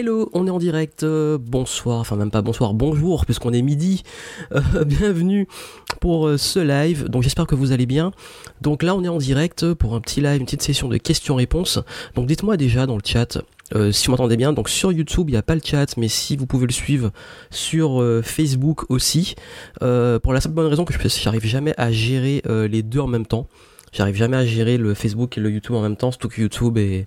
Hello, on est en direct, euh, bonsoir, enfin même pas bonsoir, bonjour, puisqu'on est midi, euh, bienvenue pour euh, ce live, donc j'espère que vous allez bien. Donc là on est en direct pour un petit live, une petite session de questions-réponses, donc dites-moi déjà dans le chat si vous m'entendez bien, donc sur YouTube il n'y a pas le chat, mais si vous pouvez le suivre sur Facebook aussi, pour la simple bonne raison que je n'arrive jamais à gérer les deux en même temps. J'arrive jamais à gérer le Facebook et le YouTube en même temps, surtout que YouTube est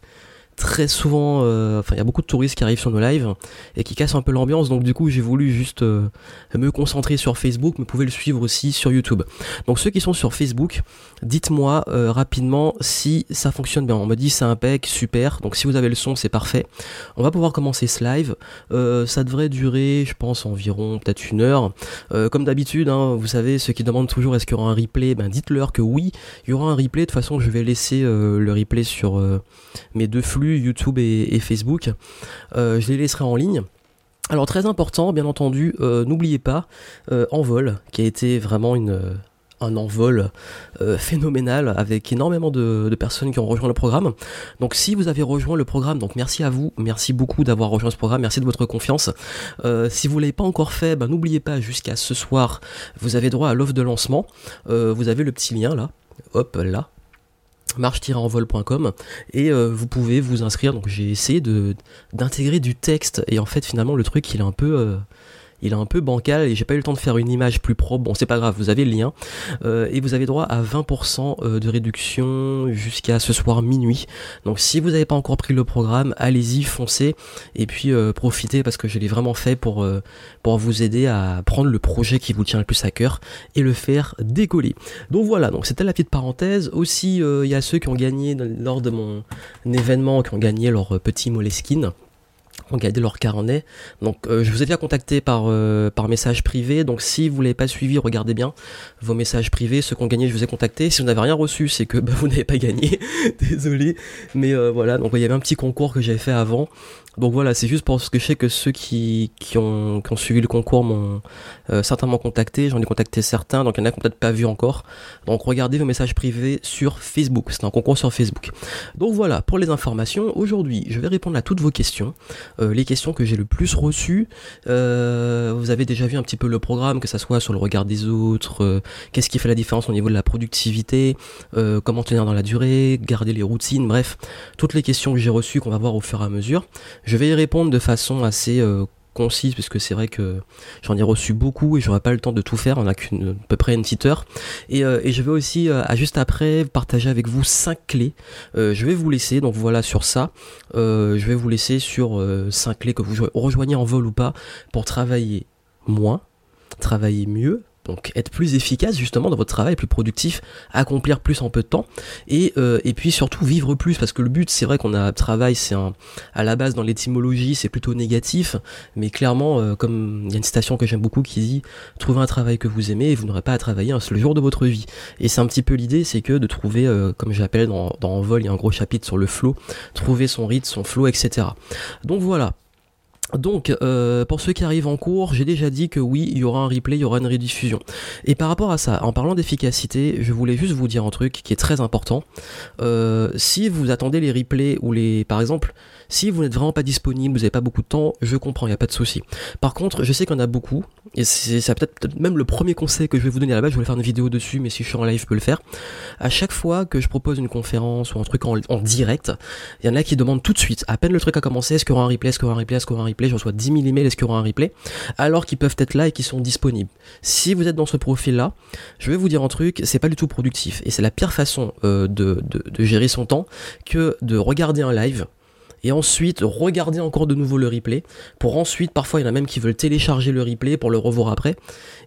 très souvent, euh, enfin il y a beaucoup de touristes qui arrivent sur nos lives et qui cassent un peu l'ambiance, donc du coup j'ai voulu juste euh, me concentrer sur Facebook, mais vous pouvez le suivre aussi sur YouTube. Donc ceux qui sont sur Facebook, dites-moi euh, rapidement si ça fonctionne bien. On me dit c'est impec, super, donc si vous avez le son c'est parfait. On va pouvoir commencer ce live, ça devrait durer je pense environ peut-être une heure. comme d'habitude, hein, vous savez, ceux qui demandent toujours est-ce qu'il y aura un replay, ben dites-leur que oui, il y aura un replay, de toute façon je vais laisser le replay sur mes deux flux YouTube et, Facebook. Euh, je les laisserai en ligne. Alors très important, bien entendu, euh, n'oubliez pas euh, Envol, qui a été vraiment une, un envol phénoménal avec énormément de, personnes qui ont rejoint le programme. Donc si vous avez rejoint le programme, donc merci à vous, merci beaucoup d'avoir rejoint ce programme, merci de votre confiance. si vous l'avez pas encore fait, ben, n'oubliez pas jusqu'à ce soir, vous avez droit à l'offre de lancement. vous avez le petit lien là, hop là, marche-envol.com et euh, vous pouvez vous inscrire. Donc j'ai essayé de d'intégrer du texte et en fait finalement le truc il est un peu euh, il est un peu bancal et j'ai pas eu le temps de faire une image plus propre. Bon, c'est pas grave, vous avez le lien. Euh, et vous avez droit à 20% euh, de réduction jusqu'à ce soir minuit. Donc si vous n'avez pas encore pris le programme, allez-y, foncez et puis euh, profitez parce que je l'ai vraiment fait pour, vous aider à prendre le projet qui vous tient le plus à cœur et le faire décoller. Donc voilà, donc c'était la petite parenthèse. Aussi, il y a ceux qui ont gagné lors de mon événement, qui ont gagné leur petit Moleskine regarder leur carnet. Donc euh, je vous ai déjà contacté par, euh, par message privé, donc si vous ne l'avez pas suivi, regardez bien vos messages privés, ceux qui ont gagné, je vous ai contacté. Si vous n'avez rien reçu, c'est que bah, vous n'avez pas gagné, désolé. Mais euh, voilà, donc il y avait un petit concours que j'avais fait avant. Donc voilà, c'est juste parce que je sais que ceux qui, qui, ont, qui ont suivi le concours m'ont euh, certainement contacté, j'en ai contacté certains, donc il y en a qui n'ont peut-être pas vu encore. Donc regardez vos messages privés sur Facebook, c'est un concours sur Facebook. Donc voilà, pour les informations, aujourd'hui je vais répondre à toutes vos questions, euh, les questions que j'ai le plus reçues. Euh, vous avez déjà vu un petit peu le programme, que ça soit sur le regard des autres, qu'est-ce qui fait la différence au niveau de la productivité, comment tenir dans la durée, garder les routines, bref, toutes les questions que j'ai reçues qu'on va voir au fur et à mesure. Je vais y répondre de façon assez euh, concise puisque c'est vrai que j'en ai reçu beaucoup et j'aurai pas le temps de tout faire. On a qu'une à peu près une petite heure. Et, euh, je vais aussi euh, juste après partager avec vous cinq clés. Je vais vous laisser donc voilà sur ça. Je vais vous laisser sur cinq clés que vous rejoignez en vol ou pas pour travailler moins travailler mieux donc être plus efficace justement dans votre travail, plus productif, accomplir plus en peu de temps, et, euh, et puis surtout vivre plus, parce que le but c'est vrai qu'on a travail, c'est un à la base dans l'étymologie c'est plutôt négatif, mais clairement euh, comme il y a une citation que j'aime beaucoup qui dit trouvez un travail que vous aimez et vous n'aurez pas à travailler un seul jour de votre vie. Et c'est un petit peu l'idée, c'est que de trouver, euh, comme j'appelle dans, dans Envol, il y a un gros chapitre sur le flow, trouver son rythme, son flow, etc. Donc voilà, donc, euh, pour ceux qui arrivent en cours, j'ai déjà dit que oui, il y aura un replay, il y aura une rediffusion. Et par rapport à ça, en parlant d'efficacité, je voulais juste vous dire un truc qui est très important. Euh, si vous attendez les replays ou les, par exemple, si vous n'êtes vraiment pas disponible, vous n'avez pas beaucoup de temps, je comprends, il n'y a pas de souci. Par contre, je sais qu'il y en a beaucoup, et c'est peut-être même le premier conseil que je vais vous donner base, je voulais faire une vidéo dessus, mais si je suis en live, je peux le faire. À chaque fois que je propose une conférence ou un truc en, direct, il y en a qui demandent tout de suite, à peine le truc a commencé, est-ce qu'il y aura un replay, est-ce qu'il y aura un replay, est-ce qu'il y aura un replay, je reçois 10 000 emails, est-ce qu'il y aura un replay, alors qu'ils peuvent être là et qui sont disponibles. Si vous êtes dans ce profil-là, je vais vous dire un truc, c'est pas du tout productif, et c'est la pire façon euh, de gérer son temps que de regarder un live, et ensuite regarder encore de nouveau le replay pour ensuite parfois il y en a même qui veulent télécharger le replay pour le revoir après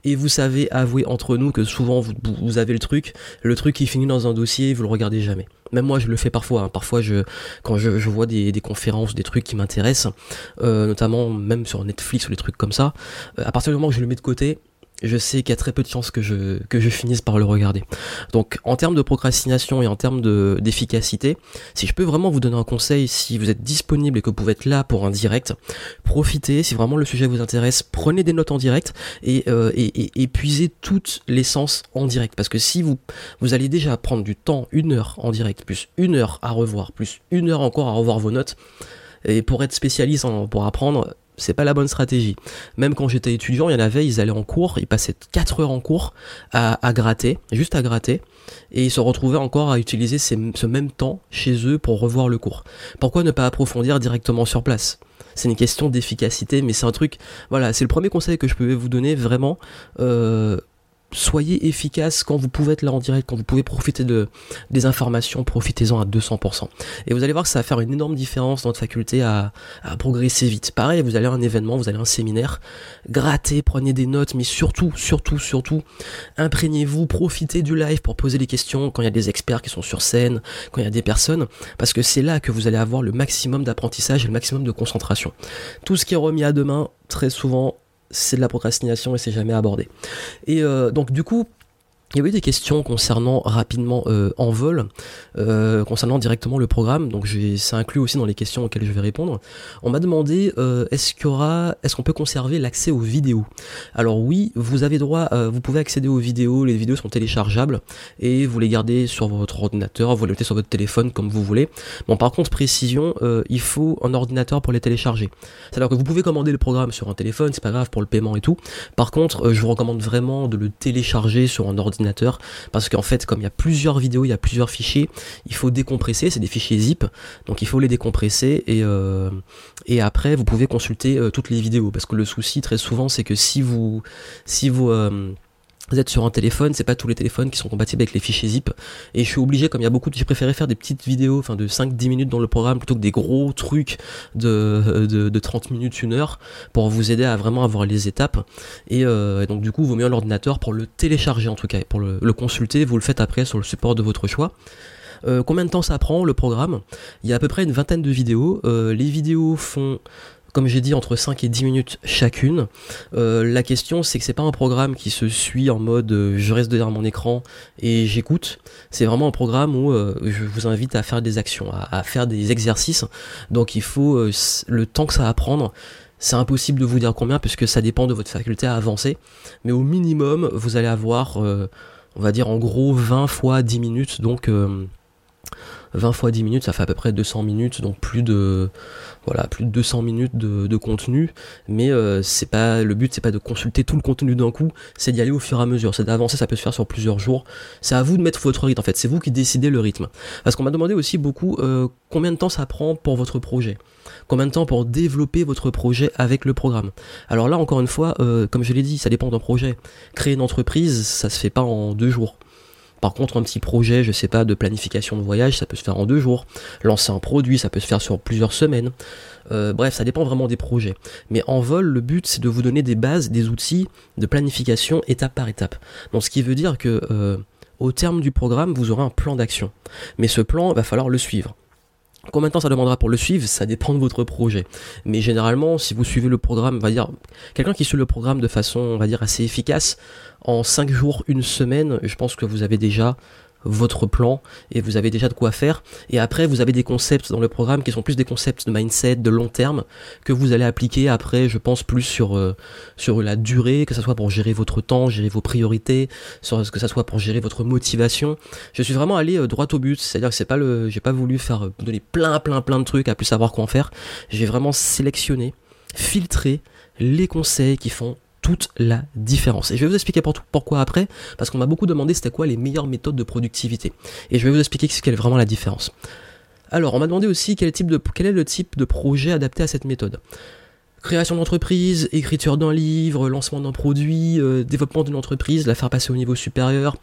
et vous savez avouer entre nous que souvent vous, avez le truc le truc qui finit dans un dossier vous le regardez jamais même moi je le fais parfois hein. parfois je quand je, vois des, conférences des trucs qui m'intéressent euh, notamment même sur Netflix ou des trucs comme ça euh, à partir du moment où je le mets de côté je sais qu'il y a très peu de chances que je, finisse par le regarder. Donc en termes de procrastination et en termes d'efficacité, si je peux vraiment vous donner un conseil, si vous êtes disponible et que vous pouvez être là pour un direct, profitez, si vraiment le sujet vous intéresse, prenez des notes en direct et, euh, et, épuisez toute l'essence en direct. Parce que si vous, vous allez déjà prendre du temps, une heure en direct, plus une heure à revoir, plus une heure encore à revoir vos notes, Et pour être spécialiste, pour apprendre, c'est pas la bonne stratégie. Même quand j'étais étudiant, il y en avait, ils allaient en cours, ils passaient 4 heures en cours à, gratter, juste à gratter, et ils se retrouvaient encore à utiliser ce même temps chez eux pour revoir le cours. Pourquoi ne pas approfondir directement sur place? C'est une question d'efficacité, mais c'est un truc, voilà, c'est le premier conseil que je pouvais vous donner, vraiment. Euh, soyez efficace quand vous pouvez être là en direct, quand vous pouvez profiter de, des informations, profitez-en à 200%. Et vous allez voir que ça va faire une énorme différence dans votre faculté à, progresser vite. Pareil, vous allez à un événement, vous allez à un séminaire, grattez, prenez des notes, mais surtout, surtout, surtout, imprégnez-vous, profitez du live pour poser des questions quand il y a des experts qui sont sur scène, quand il y a des personnes, parce que c'est là que vous allez avoir le maximum d'apprentissage et le maximum de concentration. Tout ce qui est remis à demain, très souvent, c'est de la procrastination et c'est jamais abordé. Et euh, donc du coup, il y avait des questions concernant rapidement euh, en vol, euh, concernant directement le programme, donc ça inclut aussi dans les questions auxquelles je vais répondre. On m'a demandé euh, est-ce est-ce qu'on peut conserver l'accès aux vidéos? Alors oui, vous avez droit, vous pouvez accéder aux vidéos, les vidéos sont téléchargeables et vous les gardez sur votre ordinateur, vous les mettez sur votre téléphone comme vous voulez. Bon par contre précision, il faut un ordinateur pour les télécharger. C'est-à-dire que vous pouvez commander le programme sur un téléphone, c'est pas grave pour le paiement et tout. Par contre, je vous recommande vraiment de le télécharger sur un ordinateur parce qu'en fait comme il y a plusieurs vidéos, il y a plusieurs fichiers, il faut décompresser, c'est des fichiers zip, donc il faut les décompresser et, euh, après vous pouvez consulter euh, toutes les vidéos parce que le souci très souvent c'est que si vous si vous euh, vous êtes sur un téléphone, c'est pas tous les téléphones qui sont compatibles avec les fichiers zip. Et je suis obligé, comme il y a beaucoup de, j'ai préféré faire des petites vidéos, enfin de 5-10 minutes dans le programme plutôt que des gros trucs de, de, de 30 minutes, une heure, pour vous aider à vraiment avoir les étapes. Et, euh, donc du coup, vous mettez l'ordinateur pour le télécharger en tout cas, pour le, consulter, vous le faites après sur le support de votre choix. Euh, combien de temps ça prend le programme? Il y a à peu près une vingtaine de vidéos. Euh, les vidéos font comme j'ai dit, entre 5 et 10 minutes chacune. Euh, la question, c'est que c'est pas un programme qui se suit en mode euh, je reste derrière mon écran et j'écoute. C'est vraiment un programme où euh, je vous invite à faire des actions, à, faire des exercices. Donc il faut le temps que ça va prendre. C'est impossible de vous dire combien puisque ça dépend de votre faculté à avancer. Mais au minimum, vous allez avoir, on va dire en gros 20 fois 10 minutes. Donc 20 fois 10 minutes, ça fait à peu près 200 minutes, donc plus de voilà, plus de 200 minutes de, contenu, mais euh, c'est pas le but, c'est pas de consulter tout le contenu d'un coup, c'est d'y aller au fur et à mesure, c'est d'avancer, ça peut se faire sur plusieurs jours. C'est à vous de mettre votre rythme en fait, c'est vous qui décidez le rythme. Parce qu'on m'a demandé aussi beaucoup euh, combien de temps ça prend pour votre projet, combien de temps pour développer votre projet avec le programme? Alors là encore une fois, euh, comme je l'ai dit, ça dépend d'un projet. Créer une entreprise, ça se fait pas en deux jours. Par contre, un petit projet, je sais pas, de planification de voyage, ça peut se faire en deux jours. Lancer un produit, ça peut se faire sur plusieurs semaines. Euh, bref, ça dépend vraiment des projets. Mais en vol, le but, c'est de vous donner des bases, des outils de planification étape par étape. Donc, ce qui veut dire que euh, au terme du programme, vous aurez un plan d'action. Mais ce plan, il va falloir le suivre. Combien de temps ça demandera pour le suivre Ça dépend de votre projet. Mais généralement, si vous suivez le programme, on va dire, quelqu'un qui suit le programme de façon, on va dire, assez efficace, en 5 jours, une semaine, je pense que vous avez déjà votre plan et vous avez déjà de quoi faire. Et après, vous avez des concepts dans le programme qui sont plus des concepts de mindset, de long terme, que vous allez appliquer après, je pense, plus sur, euh, sur la durée, que ce soit pour gérer votre temps, gérer vos priorités, que ce soit pour gérer votre motivation. Je suis vraiment allé euh, droit au but, c'est-à-dire que c'est pas le, j'ai pas voulu faire euh, donner plein, plein, plein de trucs à plus savoir quoi en faire. J'ai vraiment sélectionné, filtré les conseils qui font toute la différence. Et je vais vous expliquer pourquoi après, parce qu'on m'a beaucoup demandé c'était quoi les meilleures méthodes de productivité. Et je vais vous expliquer quelle est vraiment la différence. Alors, on m'a demandé aussi quel, type de, quel est le type de projet adapté à cette méthode. Création d'entreprise, écriture d'un livre, lancement d'un produit, euh, développement d'une entreprise, la faire passer au niveau supérieur,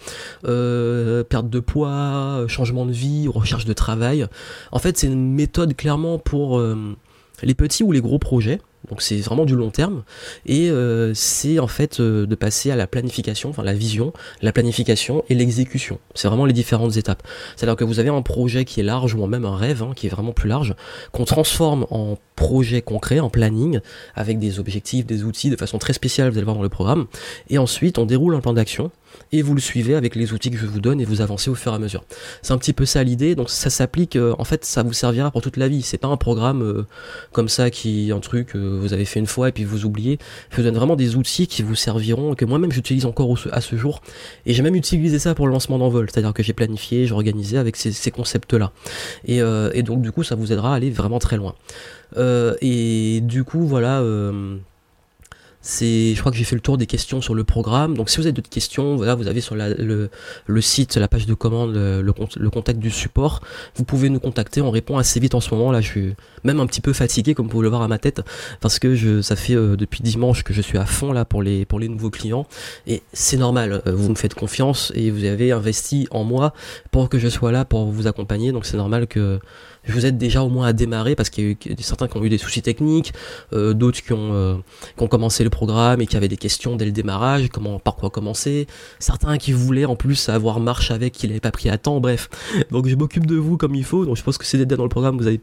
euh, perte de poids, changement de vie, recherche de travail. En fait, c'est une méthode clairement pour euh, les petits ou les gros projets. Donc c'est vraiment du long terme et euh, c'est en fait euh, de passer à la planification, enfin la vision, la planification et l'exécution. C'est vraiment les différentes étapes. C'est-à-dire que vous avez un projet qui est large ou même un rêve hein, qui est vraiment plus large, qu'on transforme en projet concret, en planning, avec des objectifs, des outils de façon très spéciale, vous allez voir dans le programme. Et ensuite on déroule un plan d'action et vous le suivez avec les outils que je vous donne et vous avancez au fur et à mesure. C'est un petit peu ça l'idée, donc ça s'applique, euh, en fait ça vous servira pour toute la vie, c'est pas un programme euh, comme ça qui un truc que vous avez fait une fois et puis vous oubliez. Je vous donne vraiment des outils qui vous serviront, que moi-même j'utilise encore à ce jour, et j'ai même utilisé ça pour le lancement d'envol, c'est-à-dire que j'ai planifié, j'ai organisé avec ces, concepts-là. Et, et, donc du coup ça vous aidera à aller vraiment très loin. Et du coup voilà c'est, je crois que j'ai fait le tour des questions sur le programme. Donc si vous avez d'autres questions, voilà, vous avez sur le, le, site, la page de commande, le, le, contact du support. Vous pouvez nous contacter. On répond assez vite en ce moment. Là, je suis même un petit peu fatigué, comme vous pouvez le voir à ma tête, parce que je, ça fait euh, depuis dimanche que je suis à fond là pour les pour les nouveaux clients. Et c'est normal. Euh, vous me faites confiance et vous avez investi en moi pour que je sois là pour vous accompagner. Donc c'est normal que je vous aide déjà au moins à démarrer parce qu'il y a eu certains qui ont eu des soucis techniques, euh, d'autres qui ont euh, qui ont commencé le programme et qui avaient des questions dès le démarrage, comment par quoi commencer, certains qui voulaient en plus avoir marche avec qui n'avaient pas pris à temps, bref. Donc je m'occupe de vous comme il faut. Donc je pense que c'est dans le programme, vous avez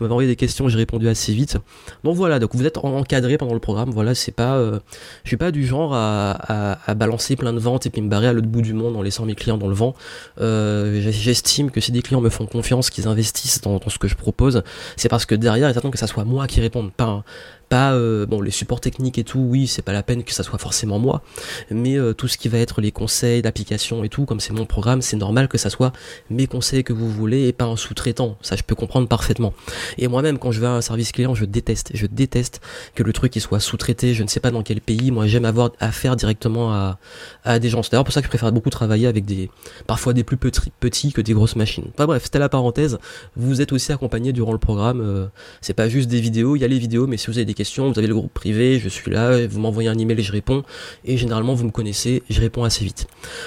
vous m'avez envoyé des questions, j'ai répondu assez vite. Donc voilà, donc vous êtes encadré pendant le programme. Voilà, c'est pas euh, je suis pas du genre à, à, à, balancer plein de ventes et puis me barrer à l'autre bout du monde en laissant mes clients dans le vent. Euh, J'estime que si des clients me font confiance, qu'ils investissent dans ce que je propose, c'est parce que derrière, ils attendent que ça soit moi qui réponde, pas, pas euh, bon les supports techniques et tout oui c'est pas la peine que ça soit forcément moi mais euh, tout ce qui va être les conseils d'application et tout comme c'est mon programme c'est normal que ça soit mes conseils que vous voulez et pas un sous-traitant. Ça je peux comprendre parfaitement. Et moi-même quand je vais à un service client je déteste je déteste que le truc il soit sous-traité. Je ne sais pas dans quel pays. Moi j'aime avoir affaire directement à, à des gens. C'est d'ailleurs pour ça que je préfère beaucoup travailler avec des parfois des plus petits, petits que des grosses machines. Enfin bref c'était la parenthèse. Vous êtes aussi accompagné durant le programme euh, c'est pas juste des vidéos. Il y a les vidéos mais si vous avez des vous avez le groupe privé, je suis là, vous m'envoyez un email et je réponds, et généralement vous me connaissez, je réponds assez vite.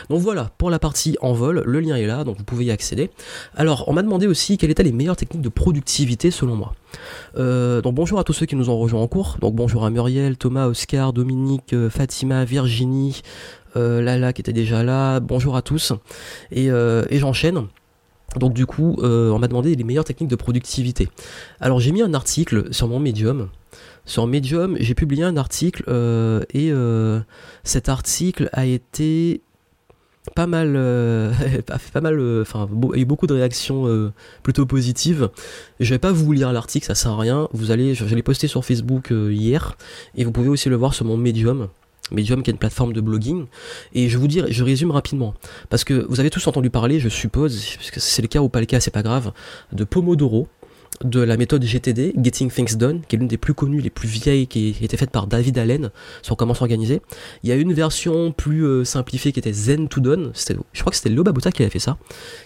Donc voilà, pour la partie en vol, le lien est là, donc vous pouvez y accéder. Alors, on m'a demandé aussi quelles étaient les meilleures techniques de productivité selon moi. Euh, donc bonjour à tous ceux qui nous ont rejoints en cours, donc bonjour à Muriel, Thomas, Oscar, Dominique, euh, Fatima, Virginie, euh, Lala qui était déjà là, bonjour à tous, et, et j'enchaîne. Donc du coup, on m'a demandé les meilleures techniques de productivité. Alors j'ai mis un article sur mon médium sur Medium, j'ai publié un article euh, et euh, cet article a été pas mal, euh, pas mal, enfin, a eu beaucoup de réactions plutôt positives. Je vais pas vous lire l'article, ça sert à rien. Vous allez, je, l'ai posté sur Facebook hier et vous pouvez aussi le voir sur mon Medium. Medium qui est une plateforme de blogging et je vous dis je résume rapidement parce que vous avez tous entendu parler je suppose parce que c'est le cas ou pas le cas c'est pas grave de Pomodoro de la méthode GTD, Getting Things Done, qui est l'une des plus connues, les plus vieilles, qui était faite par David Allen sur comment s'organiser. Il y a une version plus euh, simplifiée qui était Zen to Done, je crois que c'était Lobabuta qui avait fait ça,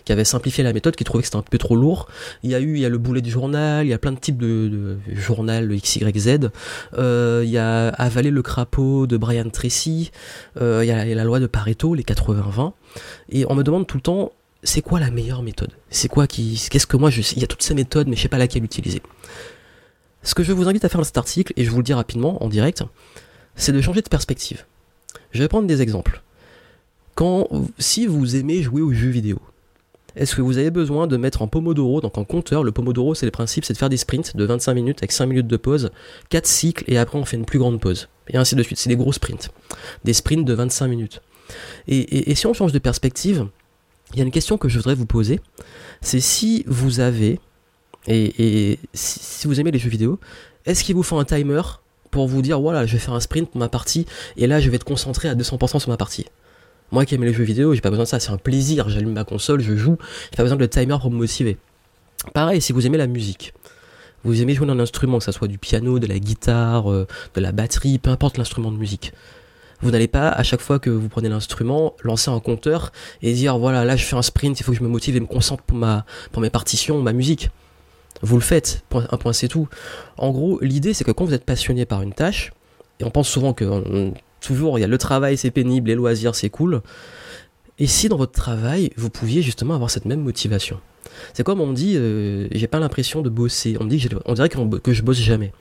qui avait simplifié la méthode, qui trouvait que c'était un peu trop lourd. Il y a eu, il y a le boulet du journal, il y a plein de types de, journal XYZ, euh, il y a Avaler le crapaud de Brian Tracy, euh, a, il y a la loi de Pareto, les 80-20, et on me demande tout le temps c'est quoi la meilleure méthode? C'est quoi qui, qu'est-ce que moi je Il y a toutes ces méthodes, mais je sais pas laquelle utiliser. Ce que je vous invite à faire dans cet article, et je vous le dis rapidement en direct, c'est de changer de perspective. Je vais prendre des exemples. Quand, si vous aimez jouer aux jeux vidéo, est-ce que vous avez besoin de mettre en Pomodoro, donc en compteur, le Pomodoro c'est le principe, c'est de faire des sprints de 25 minutes avec 5 minutes de pause, 4 cycles et après on fait une plus grande pause. Et ainsi de suite, c'est des gros sprints. Des sprints de 25 minutes. et si on change de perspective, il y a une question que je voudrais vous poser, c'est si vous avez, et, si, vous aimez les jeux vidéo, est-ce qu'il vous faut un timer pour vous dire, voilà, je vais faire un sprint pour ma partie, et là je vais être concentré à 200% sur ma partie? Moi qui aime les jeux vidéo, j'ai pas besoin de ça, c'est un plaisir, j'allume ma console, je joue, j'ai pas besoin de timer pour me motiver. Pareil, si vous aimez la musique, vous aimez jouer d'un instrument, que ce soit du piano, de la guitare, euh, de la batterie, peu importe l'instrument de musique, vous n'allez pas, à chaque fois que vous prenez l'instrument, lancer un compteur et dire voilà, là je fais un sprint, il faut que je me motive et me concentre pour, ma, pour mes partitions, ma musique. Vous le faites, un point c'est tout. En gros, l'idée c'est que quand vous êtes passionné par une tâche, et on pense souvent que toujours il y a le travail c'est pénible, les loisirs c'est cool, et si dans votre travail vous pouviez justement avoir cette même motivation? C'est comme on me dit, euh, j'ai pas l'impression de bosser, on me dit on dirait que je bosse jamais.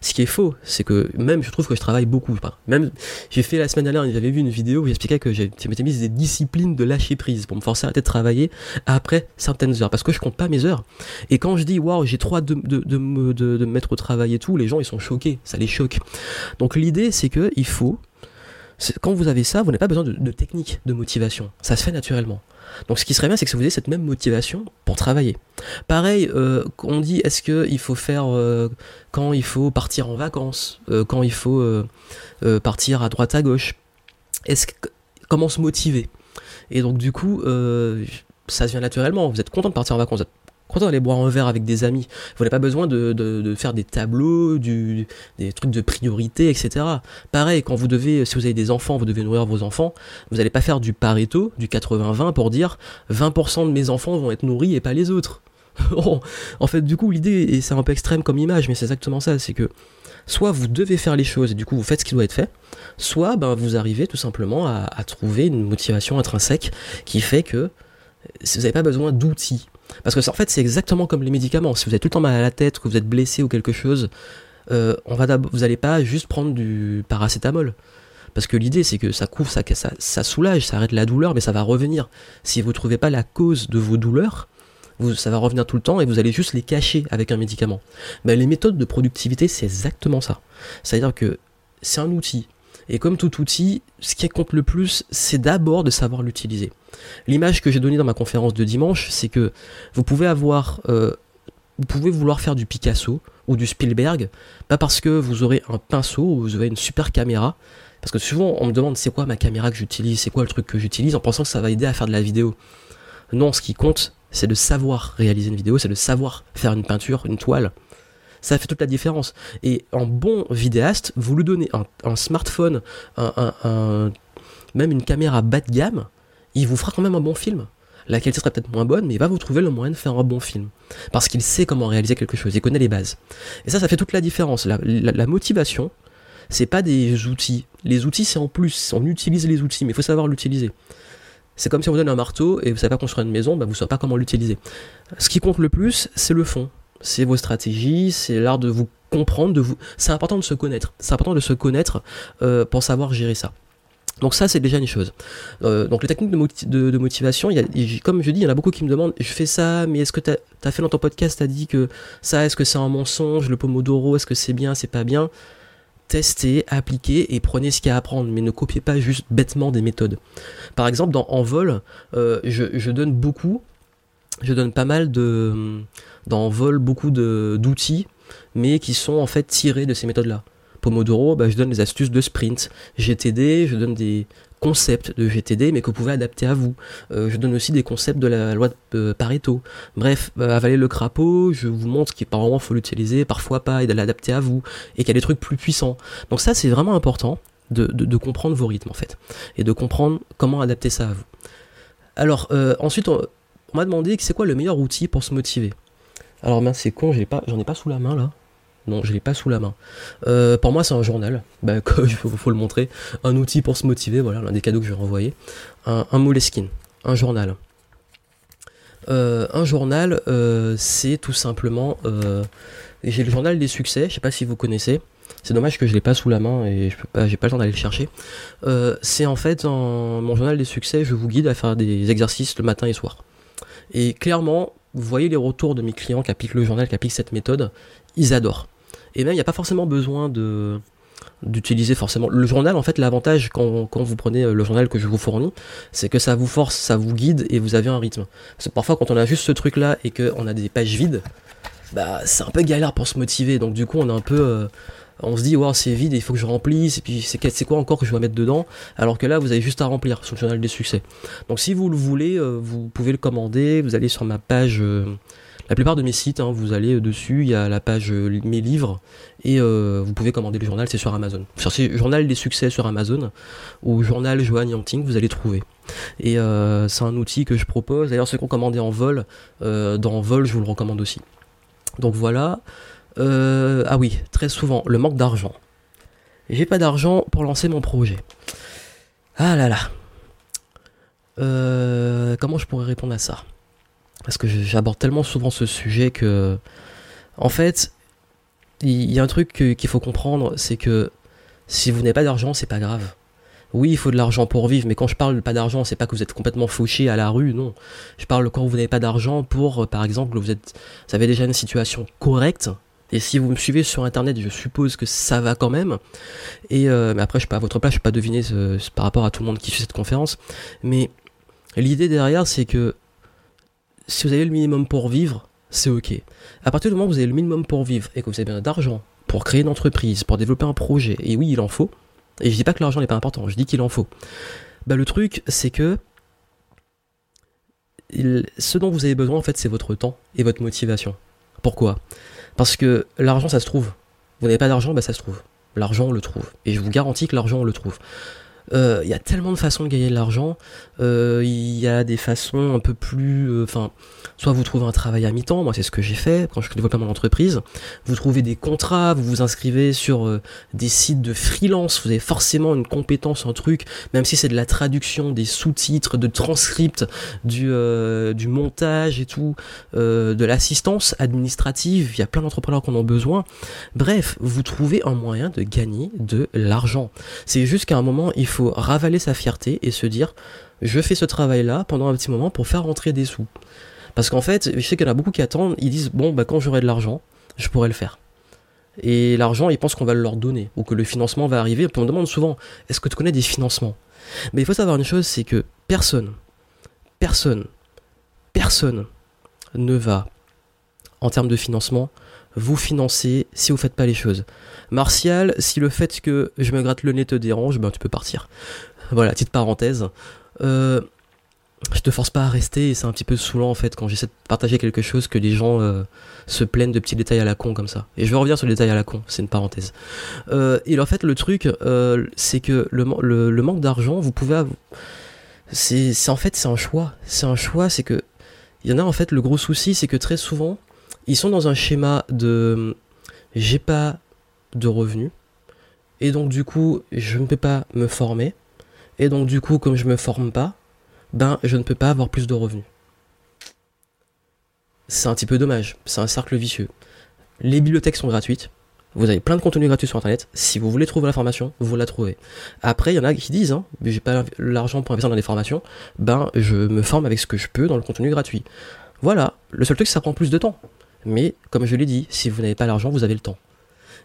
Ce qui est faux, c'est que même je trouve que je travaille beaucoup. Même j'ai fait la semaine dernière, j'avais vu une vidéo où j'expliquais que j'ai mis des disciplines de lâcher prise pour me forcer à arrêter de travailler après certaines heures, parce que je compte pas mes heures. Et quand je dis waouh, j'ai trois de, de, de, de, mettre au travail et tout, les gens ils sont choqués, ça les choque. Donc l'idée c'est que il faut quand vous avez ça, vous n'avez pas besoin de, technique de motivation. Ça se fait naturellement. Donc ce qui serait bien, c'est que vous ayez cette même motivation pour travailler. Pareil, euh, on dit est-ce qu'il faut faire euh, quand il faut partir en vacances, euh, quand il faut partir à droite à gauche. Est-ce comment se motiver? Et donc du coup, ça se vient naturellement. Vous êtes content de partir en vacances, content d'aller boire un verre avec des amis. Vous n'avez pas besoin de, faire des tableaux, des trucs de priorité, etc. Pareil, quand vous devez, si vous avez des enfants, vous devez nourrir vos enfants, vous n'allez pas faire du Pareto, du 80-20 pour dire 20% de mes enfants vont être nourris et pas les autres. en fait, du coup, l'idée, et c'est un peu extrême comme image, mais c'est exactement ça, c'est que soit vous devez faire les choses et du coup vous faites ce qui doit être fait, soit ben, vous arrivez tout simplement à, à trouver une motivation intrinsèque qui fait que vous n'avez pas besoin d'outils. Parce que en fait c'est exactement comme les médicaments. Si vous avez tout le temps mal à la tête, que vous êtes blessé ou quelque chose, euh, on va vous n'allez pas juste prendre du paracétamol. Parce que l'idée c'est que ça couvre, ça, ça, soulage, ça arrête la douleur, mais ça va revenir. Si vous ne trouvez pas la cause de vos douleurs, vous, ça va revenir tout le temps et vous allez juste les cacher avec un médicament. Mais les méthodes de productivité, c'est exactement ça. C'est-à-dire que c'est un outil. Et comme tout outil, ce qui compte le plus, c'est d'abord de savoir l'utiliser. L'image que j'ai donnée dans ma conférence de dimanche, c'est que vous pouvez avoir, euh, vous pouvez vouloir faire du Picasso ou du Spielberg, pas parce que vous aurez un pinceau ou vous aurez une super caméra, parce que souvent on me demande c'est quoi ma caméra que j'utilise, c'est quoi le truc que j'utilise, en pensant que ça va aider à faire de la vidéo. Non, ce qui compte, c'est de savoir réaliser une vidéo, c'est de savoir faire une peinture, une toile. Ça fait toute la différence. Et en bon vidéaste, vous lui donnez un, smartphone, même une caméra bas de gamme, il vous fera quand même un bon film. La qualité sera peut-être moins bonne, mais il va vous trouver le moyen de faire un bon film. Parce qu'il sait comment réaliser quelque chose, il connaît les bases. Et ça, ça fait toute la différence. La, la, la motivation, c'est pas des outils. Les outils, c'est en plus. On utilise les outils, mais il faut savoir l'utiliser. C'est comme si on vous donne un marteau et vous savez pas construire une maison, bah vous savez pas comment l'utiliser. Ce qui compte le plus, c'est le fond. C'est vos stratégies, c'est l'art de vous comprendre, de vous. C'est important de se connaître. C'est important de se connaître euh, pour savoir gérer ça. Donc ça, c'est déjà une chose. Euh, donc les techniques de, moti de, de motivation, comme je dis, il y en a beaucoup qui me demandent, je fais ça, mais est-ce que tu as, as, fait dans ton podcast, tu as dit que ça, est-ce que c'est un mensonge, le pomodoro, est-ce que c'est bien, c'est pas bien? Testez, appliquez et prenez ce qu'il y a à apprendre, mais ne copiez pas juste bêtement des méthodes. Par exemple, dans En vol, euh, je donne beaucoup, je donne pas mal de, dans En vol, beaucoup d'outils, mais qui sont en fait tirés de ces méthodes-là. Pomodoro, bah, je donne des astuces de sprint. GTD, je donne des concepts de GTD, mais que vous pouvez adapter à vous. Euh, je donne aussi des concepts de la loi de euh, Pareto. Bref, euh, avaler le crapaud, je vous montre qu'il par moment faut l'utiliser, parfois pas, et de l'adapter à vous, et qu'il y a des trucs plus puissants. Donc ça, c'est vraiment important de, comprendre vos rythmes, en fait, et de comprendre comment adapter ça à vous. Alors, ensuite, on, on m'a demandé c'est quoi le meilleur outil pour se motiver. Alors, mince, c'est con, j'en ai, pas, ai pas sous la main, là. Non, je l'ai pas sous la main. Euh, pour moi, c'est un journal. Bah, il faut, le montrer. Un outil pour se motiver. Voilà, l'un des cadeaux que je vais renvoyer. Un, un Moleskine. Un journal. Euh, un journal, euh, c'est tout simplement. J'ai le journal des succès. Je sais pas si vous connaissez. C'est dommage que je l'ai pas sous la main et je peux pas, j'ai pas le temps d'aller le chercher. C'est en fait mon journal des succès. Je vous guide à faire des exercices le matin et soir. Et clairement, vous voyez les retours de mes clients qui appliquent le journal, qui appliquent cette méthode, ils adorent. Et même, il n'y a pas forcément besoin d'utiliser forcément le journal. En fait l'avantage quand, vous prenez le journal que je vous fournis c'est que ça vous force ça vous guide et vous avez un rythme. Parce que parfois quand on a juste ce truc là et qu'on a des pages vides bah c'est un peu galère pour se motiver. Donc du coup on est un peu euh, on se dit wow, c'est vide il faut que je remplisse et puis c'est quoi encore que je dois mettre dedans? Alors que là vous avez juste à remplir sur le journal des succès donc si vous le voulez euh, vous pouvez le commander vous allez sur ma page euh, la plupart de mes sites, hein, vous allez dessus, il y a la page euh, mes livres et euh, vous pouvez commander le journal, c'est sur Amazon. Cherchez journal des succès sur Amazon ou journal Johan Yangting, vous allez trouver. Et euh, c'est un outil que je propose. D'ailleurs, ceux qui ont commandé en vol, euh, dans vol, je vous le recommande aussi. Donc voilà. Euh, ah oui, très souvent, le manque d'argent. J'ai pas d'argent pour lancer mon projet. Ah là là. Euh, comment je pourrais répondre à ça? Parce que j'aborde tellement souvent ce sujet que, en fait, il y a un truc qu'il faut comprendre, c'est que si vous n'avez pas d'argent, c'est pas grave. Oui, il faut de l'argent pour vivre, mais quand je parle de pas d'argent, c'est pas que vous êtes complètement fauché à la rue, non. Je parle quand vous n'avez pas d'argent pour, par exemple, vous êtes, vous avez déjà une situation correcte, Et si vous me suivez sur internet, je suppose que ça va quand même. Et euh, mais après, je suis pas à votre place, je peux pas deviner par rapport à tout le monde qui suit cette conférence. Mais l'idée derrière, c'est que si vous avez le minimum pour vivre, c'est ok. À partir du moment où vous avez le minimum pour vivre et que vous avez bien d'argent pour créer une entreprise, pour développer un projet, et oui, il en faut. Et je dis pas que l'argent n'est pas important, je dis qu'il en faut. Bah le truc, c'est que ce dont vous avez besoin en fait, c'est votre temps et votre motivation. Pourquoi? Parce que l'argent, ça se trouve. Vous n'avez pas d'argent, bah ça se trouve. L'argent, on le trouve. Et je vous garantis que l'argent, on le trouve. Euh, il y a tellement de façons de gagner de l'argent. Euh, il y a des façons un peu plus, euh, enfin, soit vous trouvez un travail à mi-temps, moi c'est ce que j'ai fait quand je développais mon entreprise. Vous trouvez des contrats, vous vous inscrivez sur des sites de freelance. Vous avez forcément une compétence, un truc, même si c'est de la traduction, des sous-titres, de transcripts, du du montage et tout, de l'assistance administrative. Il y a plein d'entrepreneurs qui en ont besoin. Bref, vous trouvez un moyen de gagner de l'argent. C'est juste qu'à un moment il faut faut ravaler sa fierté et se dire je fais ce travail-là pendant un petit moment pour faire rentrer des sous. Parce qu'en fait, je sais qu'il y en a beaucoup qui attendent, ils disent bon bah quand j'aurai de l'argent, je pourrai le faire. Et l'argent, ils pensent qu'on va le leur donner ou que le financement va arriver. on me demande souvent est-ce que tu connais des financements? Mais il faut savoir une chose, c'est que personne, personne, personne ne va en termes de financement vous financer si vous faites pas les choses. Martial, si le fait que je me gratte le nez te dérange, ben tu peux partir. Voilà, petite parenthèse. Euh, je te force pas à rester et c'est un petit peu saoulant en fait quand j'essaie de partager quelque chose que les gens euh, se plaignent de petits détails à la con comme ça. Et je vais revenir sur les détails à la con, c'est une parenthèse. Euh, et en fait le truc c'est que le, manque d'argent, vous pouvez c'est en fait c'est un choix. C'est un choix, c'est que il y en a en fait le gros souci c'est que très souvent ils sont dans un schéma de j'ai pas de revenus. Et donc du coup je ne peux pas me former. Et donc du coup comme je me forme pas ben je ne peux pas avoir plus de revenus. C'est un petit peu dommage. C'est un cercle vicieux. Les bibliothèques sont gratuites. Vous avez plein de contenus gratuits sur internet. Si vous voulez trouver la formation vous la trouvez. Après il y en a qui disent hein, j'ai pas l'argent pour investir dans des formations. Ben je me forme avec ce que je peux dans le contenu gratuit. Voilà. Le seul truc ça prend plus de temps. Mais comme je l'ai dit, si vous n'avez pas l'argent, vous avez le temps.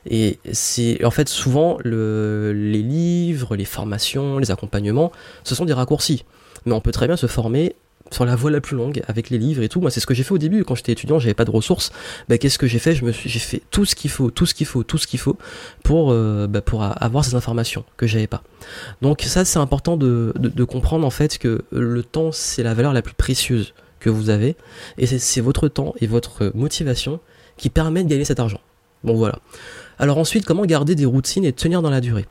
Et c'est en fait souvent le, les livres, les formations, les accompagnements, ce sont des raccourcis. Mais on peut très bien se former sur la voie la plus longue avec les livres et tout. Moi, c'est ce que j'ai fait au début quand j'étais étudiant, j'avais pas de ressources. Bah, qu'est-ce que j'ai fait? Je me suis, j'ai fait tout ce qu'il faut, tout ce qu'il faut, tout ce qu'il faut pour euh, bah, pour avoir ces informations que j'avais pas. Donc ça, c'est important de, de, de comprendre en fait que le temps, c'est la valeur la plus précieuse que vous avez, et c'est votre temps et votre motivation qui permet de gagner cet argent. Bon voilà. Alors ensuite, comment garder des routines et tenir dans la durée?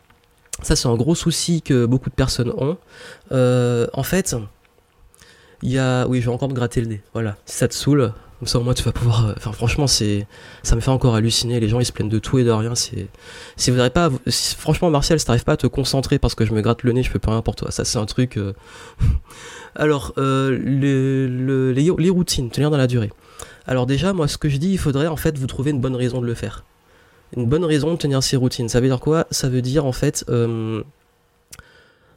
Ça c'est un gros souci que beaucoup de personnes ont. Euh, en fait, il y a... Oui, je vais encore me gratter le nez. Voilà, si ça te saoule, comme ça au moins tu vas pouvoir... Euh, enfin franchement, c'est ça me fait encore halluciner. Les gens ils se plaignent de tout et de rien. C'est si vous n'arrivez pas... Franchement, Martial, si t'arrives pas à te concentrer parce que je me gratte le nez, je peux pas rien pour toi. Ça c'est un truc... Euh, Alors, les, routines, tenir dans la durée. Alors déjà, moi, ce que je dis, il faudrait en fait vous trouver une bonne raison de le faire. Une bonne raison de tenir ces routines. Ça veut dire quoi? Ça veut dire en fait... Euh,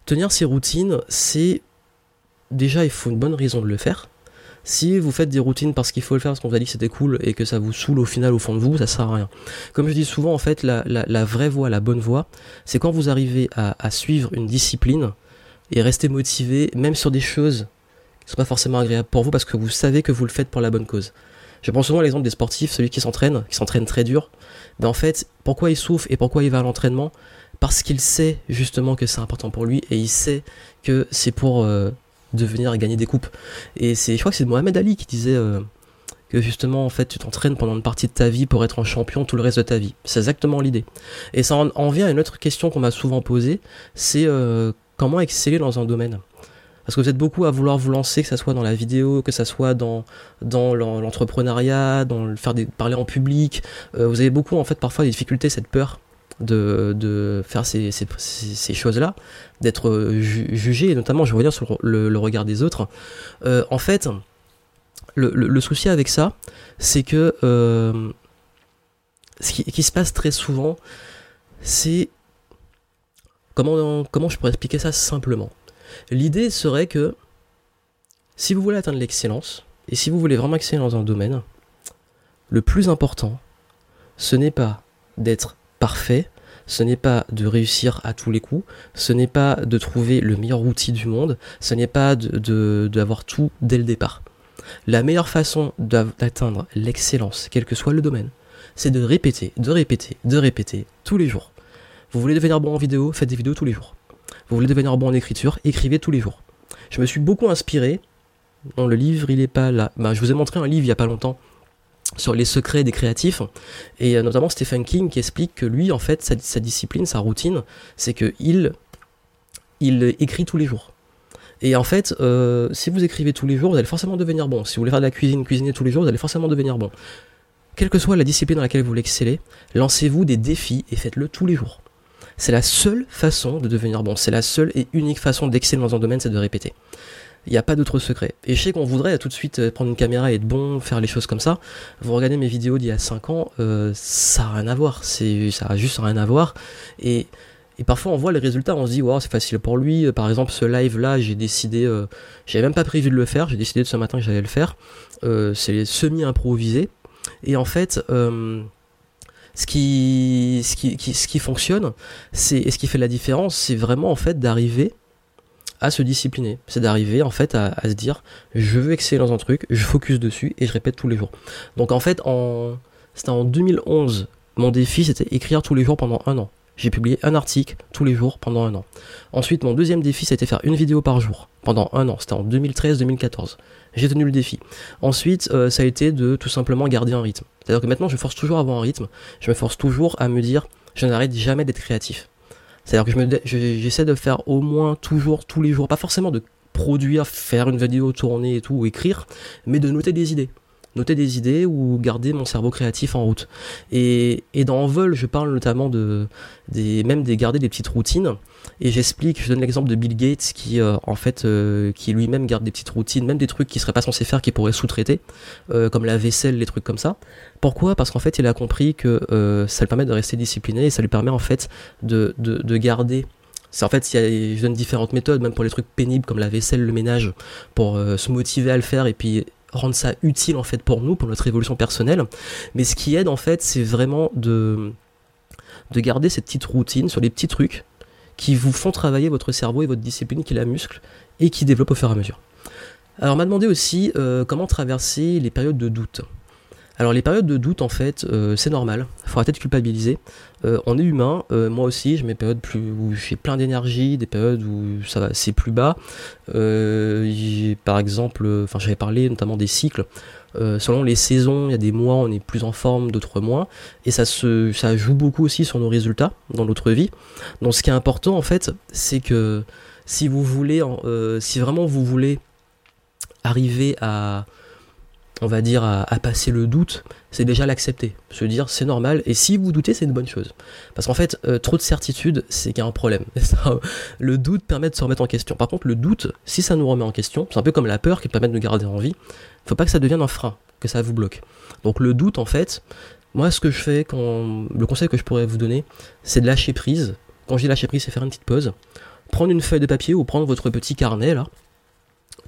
tenir ces routines, c'est... Déjà, il faut une bonne raison de le faire. Si vous faites des routines parce qu'il faut le faire, parce qu'on vous a dit que c'était cool et que ça vous saoule au final au fond de vous, ça sert à rien. Comme je dis souvent, en fait, la, vraie voie, la bonne voie, c'est quand vous arrivez à, suivre une discipline et rester motivé, même sur des choses qui ne sont pas forcément agréables pour vous, parce que vous savez que vous le faites pour la bonne cause. Je pense souvent l'exemple des sportifs, celui qui s'entraîne, qui s'entraîne très dur. En fait, pourquoi il souffre et pourquoi il va à l'entraînement? Parce qu'il sait justement que c'est important pour lui et il sait que c'est pour euh, devenir et gagner des coupes. Et c'est, je crois que c'est Mohamed Ali qui disait euh, que justement, en fait, tu t'entraînes pendant une partie de ta vie pour être un champion tout le reste de ta vie. C'est exactement l'idée. Et ça en, vient à une autre question qu'on m'a souvent posée, c'est euh, comment exceller dans un domaine? Parce que vous êtes beaucoup à vouloir vous lancer, que ce soit dans la vidéo, que ce soit dans, dans l'entrepreneuriat, dans le faire parler en public. Euh, vous avez beaucoup, en fait, parfois des difficultés, cette peur de, de faire ces, ces, choses-là, d'être jugé, et notamment, je vais revenir sur le, regard des autres. Euh, en fait, le, le, souci avec ça, c'est que euh, ce qui, qui, se passe très souvent, c'est Comment, comment je pourrais expliquer ça simplement? L'idée serait que si vous voulez atteindre l'excellence, et si vous voulez vraiment exceller dans un domaine, le plus important, ce n'est pas d'être parfait, ce n'est pas de réussir à tous les coups, ce n'est pas de trouver le meilleur outil du monde, ce n'est pas d'avoir tout dès le départ. La meilleure façon d'atteindre l'excellence, quel que soit le domaine, c'est de répéter, de répéter, de répéter tous les jours. Vous voulez devenir bon en vidéo, faites des vidéos tous les jours. Vous voulez devenir bon en écriture, écrivez tous les jours. Je me suis beaucoup inspiré. Dans le livre, il n'est pas là. Bah, je vous ai montré un livre il n'y a pas longtemps sur les secrets des créatifs, et euh, notamment Stephen King qui explique que lui, en fait, sa, discipline, sa routine, c'est que il, il écrit tous les jours. Et en fait, euh, si vous écrivez tous les jours, vous allez forcément devenir bon. Si vous voulez faire de la cuisine, cuisiner tous les jours, vous allez forcément devenir bon. Quelle que soit la discipline dans laquelle vous voulez exceller, lancez-vous des défis et faites-le tous les jours. C'est la seule façon de devenir bon. C'est la seule et unique façon d'exceller dans un domaine, c'est de répéter. Il n'y a pas d'autre secret. Et je sais qu'on voudrait tout de suite euh, prendre une caméra et être bon, faire les choses comme ça. Vous regardez mes vidéos d'il y a 5 ans, euh, ça n'a rien à voir. C'est, ça a juste rien à voir. Et, et parfois on voit les résultats, on se dit, c'est facile pour lui. Par exemple, ce live là, j'ai décidé, euh, j'avais même pas prévu de le faire, j'ai décidé de ce matin que j'allais le faire. c'est semi-improvisé. Et en fait, ce qui, qui, qui fonctionne, c'est, et ce qui fait la différence, c'est vraiment en fait d'arriver à se discipliner. C'est d'arriver en fait à, se dire je veux exceller dans un truc, je focus dessus et je répète tous les jours. Donc en fait, en, c'était en 2011, mon défi c'était écrire tous les jours pendant un an. J'ai publié un article tous les jours pendant un an. Ensuite, mon deuxième défi, c'était faire une vidéo par jour pendant un an. C'était en 2013-2014. J'ai tenu le défi. Ensuite, euh, ça a été de tout simplement garder un rythme. C'est-à-dire que maintenant, je force toujours à avoir un rythme. Je me force toujours à me dire, je n'arrête jamais d'être créatif. C'est-à-dire que j'essaie de faire au moins toujours, tous les jours, pas forcément de produire, faire une vidéo, tourner et tout, ou écrire, mais de noter des idées noter des idées ou garder mon cerveau créatif en route. Et, dans Vol, je parle notamment de des, même des garder des petites routines. Et j'explique, je donne l'exemple de Bill Gates qui euh, en fait euh, qui lui-même garde des petites routines, même des trucs qu'il serait pas censé faire, qu'il pourrait sous-traiter, euh, comme la vaisselle, les trucs comme ça. Pourquoi? Parce qu'en fait, il a compris que ça lui permet de rester discipliné et ça lui permet en fait de, de, de garder en fait, il y a, je donne différentes méthodes, même pour les trucs pénibles comme la vaisselle, le ménage, pour se motiver à le faire et puis rendre ça utile en fait pour nous, pour notre évolution personnelle. Mais ce qui aide en fait, c'est vraiment de, de garder cette petite routine sur les petits trucs qui vous font travailler votre cerveau et votre discipline, qui la muscle et qui développe au fur et à mesure. Alors on m'a demandé aussi euh, comment traverser les périodes de doute. Alors les périodes de doute en fait euh, c'est normal, il faut arrêter de culpabiliser. Euh, on est humain, euh, moi aussi j'ai mes périodes plus où j'ai plein d'énergie, des périodes où ça va c'est plus bas. par exemple, enfin j'avais parlé notamment des cycles. selon les saisons, il y a des mois on est plus en forme, d'autres moins, et ça se ça joue beaucoup aussi sur nos résultats dans notre vie. Donc ce qui est important en fait, c'est que si vous voulez, si vraiment vous voulez arriver à on va dire, à, passer le doute, c'est déjà l'accepter. Se dire, c'est normal, et si vous doutez, c'est une bonne chose. Parce qu'en fait, euh, trop de certitude, c'est qu'il y a un problème. le doute permet de se remettre en question. Par contre, le doute, si ça nous remet en question, c'est un peu comme la peur qui permet de nous garder en vie, faut pas que ça devienne un frein, que ça vous bloque. Donc le doute, en fait, moi, ce que je fais, quand le conseil que je pourrais vous donner, c'est de lâcher prise. Quand je dis lâcher prise, c'est faire une petite pause, prendre une feuille de papier ou prendre votre petit carnet, là,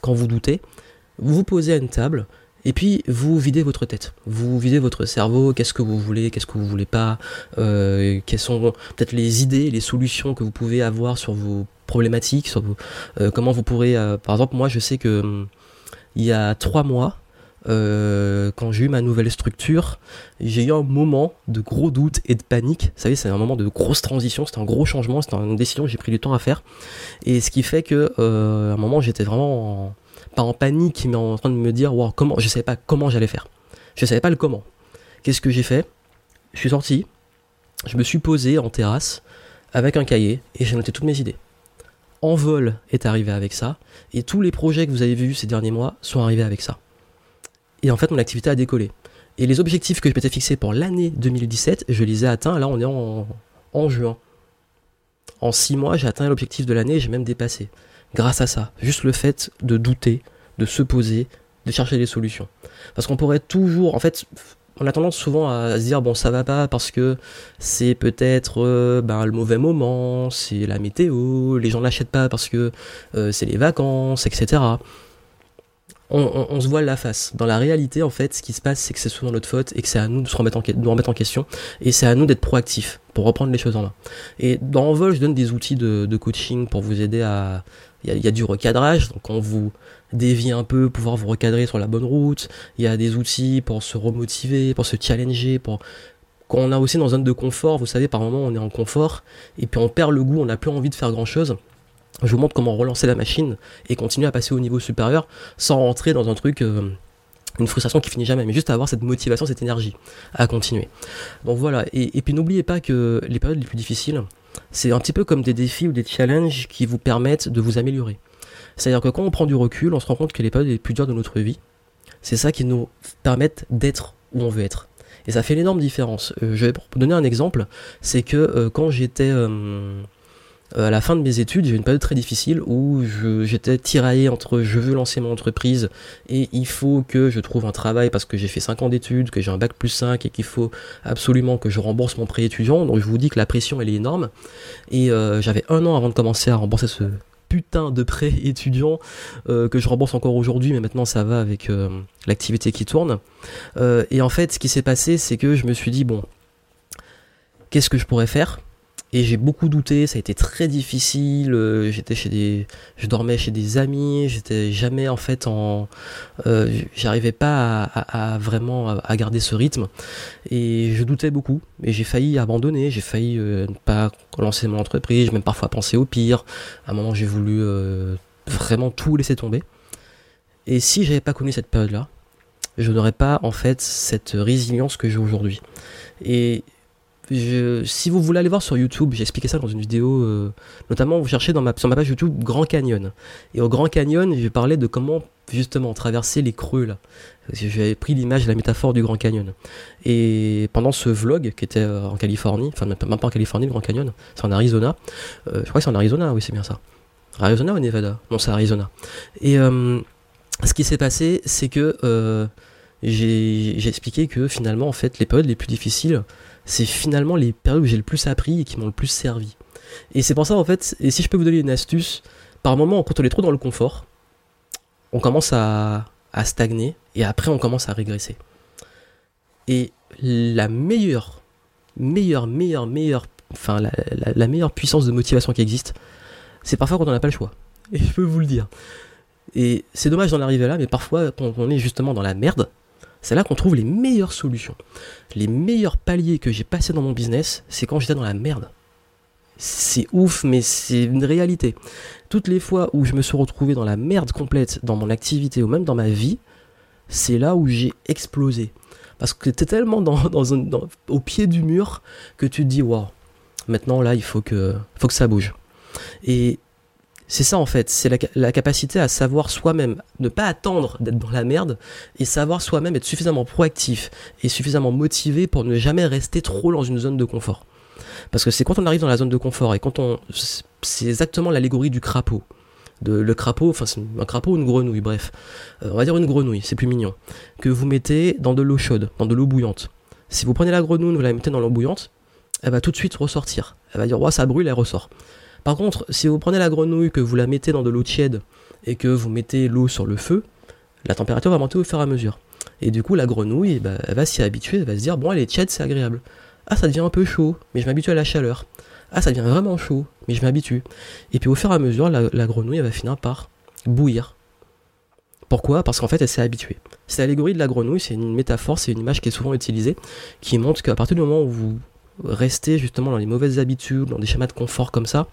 quand vous doutez, vous vous posez à une table, et puis vous videz votre tête, vous videz votre cerveau, qu'est-ce que vous voulez, qu'est-ce que vous voulez pas, euh, quelles sont peut-être les idées, les solutions que vous pouvez avoir sur vos problématiques, sur euh, comment vous pourrez, euh, par exemple moi je sais que hum, il y a trois mois, quand j'ai eu ma nouvelle structure, j'ai eu un moment de gros doute et de panique. Vous savez, c'est un moment de grosse transition, c'était un gros changement, c'était une décision que j'ai pris du temps à faire. Et ce qui fait que à un moment j'étais vraiment en, pas en panique, mais en train de me dire, wow, comment, je savais pas comment j'allais faire. Je savais pas le comment. Qu'est-ce que j'ai fait? Je suis sorti, je me suis posé en terrasse avec un cahier et j'ai noté toutes mes idées. Envol est arrivé avec ça et tous les projets que vous avez vus ces derniers mois sont arrivés avec ça. Et en fait, mon activité a décollé. Et les objectifs que je m'étais fixés pour l'année 2017, je les ai atteints. Là, on est en, en juin. En six mois, j'ai atteint l'objectif de l'année, j'ai même dépassé grâce à ça. Juste le fait de douter, de se poser, de chercher des solutions. Parce qu'on pourrait toujours, en fait, on a tendance souvent à se dire bon ça va pas parce que c'est peut-être ben, le mauvais moment, c'est la météo, les gens n'achètent pas parce que euh, c'est les vacances, etc. on, se voile la face. Dans la réalité, en fait, ce qui se passe, c'est que c'est souvent notre faute et que c'est à nous de se remettre en, nous remettre en question et c'est à nous d'être proactifs pour reprendre les choses en main. Et dans Envol, je donne des outils de, coaching pour vous aider à. Il y, a du recadrage, donc on vous dévie un peu, pouvoir vous recadrer sur la bonne route. Il y a des outils pour se remotiver, pour se challenger, pour quand on est aussi dans une zone de confort, vous savez, par moment on est en confort et puis on perd le goût, on n'a plus envie de faire grand chose je vous montre comment relancer la machine et continuer à passer au niveau supérieur sans rentrer dans un truc, euh, une frustration qui finit jamais, mais juste avoir cette motivation, cette énergie à continuer. Donc voilà, et, puis n'oubliez pas que les périodes les plus difficiles, c'est un petit peu comme des défis ou des challenges qui vous permettent de vous améliorer. C'est-à-dire que quand on prend du recul, on se rend compte que les périodes les plus dures de notre vie, c'est ça qui nous permettent d'être où on veut être. Et ça fait une énorme différence. Euh, je vais vous donner un exemple, c'est que euh, quand j'étais euh, à la fin de mes études, j'ai eu une période très difficile où j'étais tiraillé entre je veux lancer mon entreprise et il faut que je trouve un travail parce que j'ai fait 5 ans d'études, que j'ai un bac plus 5 et qu'il faut absolument que je rembourse mon prêt étudiant. Donc je vous dis que la pression elle est énorme. Et euh, j'avais un an avant de commencer à rembourser ce putain de prêt étudiant euh, que je rembourse encore aujourd'hui, mais maintenant ça va avec l'activité qui tourne. et en fait, ce qui s'est passé, c'est que je me suis dit bon, qu'est-ce que je pourrais faire? Et j'ai beaucoup douté, ça a été très difficile. Euh, j'étais chez des, je dormais chez des amis, j'étais jamais en fait en, euh, j'arrivais pas à, vraiment à, garder ce rythme et je doutais beaucoup. Et j'ai failli abandonner, j'ai failli euh, ne pas lancer mon entreprise, même parfois penser au pire. À un moment, j'ai voulu vraiment tout laisser tomber. Et si j'avais pas connu cette période-là, je n'aurais pas en fait cette résilience que j'ai aujourd'hui. Et si vous voulez aller voir sur YouTube, j'ai expliqué ça dans une vidéo, euh, notamment vous cherchez sur ma page YouTube Grand Canyon. Et au Grand Canyon, j'ai parlé de comment justement traverser les creux là. J'avais pris l'image, la métaphore du Grand Canyon. Et pendant ce vlog qui était euh, en Californie, enfin même pas en Californie, le Grand Canyon, c'est en Arizona. Euh, je crois que c'est en Arizona, oui c'est bien ça. Arizona ou Nevada? Non, c'est Arizona. Et ce qui s'est passé, c'est que j'ai expliqué que finalement, en fait, les périodes les plus difficiles, c'est finalement les périodes où j'ai le plus appris et qui m'ont le plus servi. Et c'est pour ça, en fait, et si je peux vous donner une astuce, par moment, quand on est trop dans le confort, on commence à, stagner et après on commence à régresser. Et la meilleure, meilleure, meilleure, meilleure, enfin la, la meilleure puissance de motivation qui existe, c'est parfois quand on n'a pas le choix. Et je peux vous le dire. Et c'est dommage d'en arriver là, mais parfois quand on est justement dans la merde, c'est là qu'on trouve les meilleures solutions. Les meilleurs paliers que j'ai passés dans mon business, c'est quand j'étais dans la merde. C'est ouf, mais c'est une réalité. Toutes les fois où je me suis retrouvé dans la merde complète dans mon activité ou même dans ma vie, c'est là où j'ai explosé. Parce que tu es tellement au pied du mur que tu te dis, waouh, maintenant là, il faut que, faut que ça bouge. Et c'est ça en fait, c'est la, capacité à savoir soi-même, ne pas attendre d'être dans la merde, et savoir soi-même être suffisamment proactif et suffisamment motivé pour ne jamais rester trop dans une zone de confort. Parce que c'est quand on arrive dans la zone de confort et quand on... C'est exactement l'allégorie du crapaud. De, le crapaud, enfin c'est un crapaud ou une grenouille, bref. Euh, on va dire une grenouille, c'est plus mignon. Que vous mettez dans de l'eau chaude, dans de l'eau bouillante. Si vous prenez la grenouille, vous la mettez dans l'eau bouillante, elle va tout de suite ressortir. Elle va dire, ouais, ça brûle, elle ressort. Par contre, si vous prenez la grenouille, que vous la mettez dans de l'eau tiède et que vous mettez l'eau sur le feu, la température va monter au fur et à mesure. Et du coup, la grenouille, eh ben, va s'y habituer, elle va se dire, bon, elle est tiède, c'est agréable. Ah, ça devient un peu chaud, mais je m'habitue à la chaleur. Ah, ça devient vraiment chaud, mais je m'habitue. Et puis au fur et à mesure, la, grenouille, elle va finir par bouillir. Pourquoi? Parce qu'en fait, elle s'est habituée. C'est l'allégorie de la grenouille, c'est une métaphore, c'est une image qui est souvent utilisée, qui montre qu'à partir du moment où vous restez justement dans les mauvaises habitudes, dans des schémas de confort comme ça,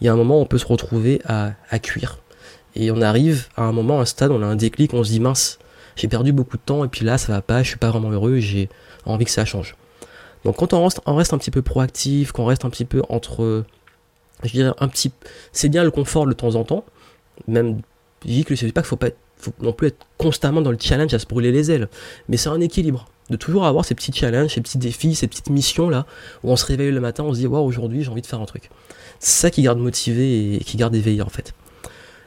il y a un moment on peut se retrouver à, cuire. Et on arrive à un moment, un stade, on a un déclic, on se dit mince, j'ai perdu beaucoup de temps et puis là ça va pas, je suis pas vraiment heureux, j'ai envie que ça change. Donc quand on reste, un petit peu proactif, qu'on reste un petit peu entre, je dirais un petit, c'est bien le confort de temps en temps, même je dis que je dis pas qu'il faut pas, faut non plus être constamment dans le challenge à se brûler les ailes, mais c'est un équilibre de toujours avoir ces petits challenges, ces petits défis, ces petites missions là où on se réveille le matin, on se dit waouh aujourd'hui j'ai envie de faire un truc. Ça qui garde motivé et qui garde éveillé en fait.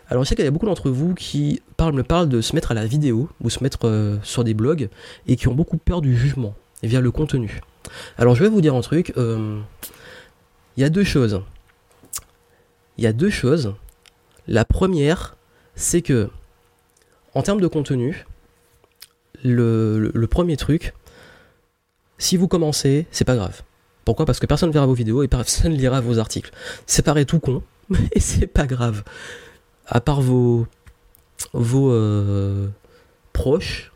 Alors je sais qu'il y a beaucoup d'entre vous qui parlent, me parlent de se mettre à la vidéo ou se mettre euh, sur des blogs et qui ont beaucoup peur du jugement via le contenu. Alors je vais vous dire un truc. Euh, il y a deux choses. Il y a deux choses. La première, c'est que en termes de contenu, le, premier truc, si vous commencez, c'est pas grave. Pourquoi? Parce que personne ne verra vos vidéos et personne ne lira vos articles. C'est pareil tout con, mais c'est pas grave. À part vos, vos euh, proches,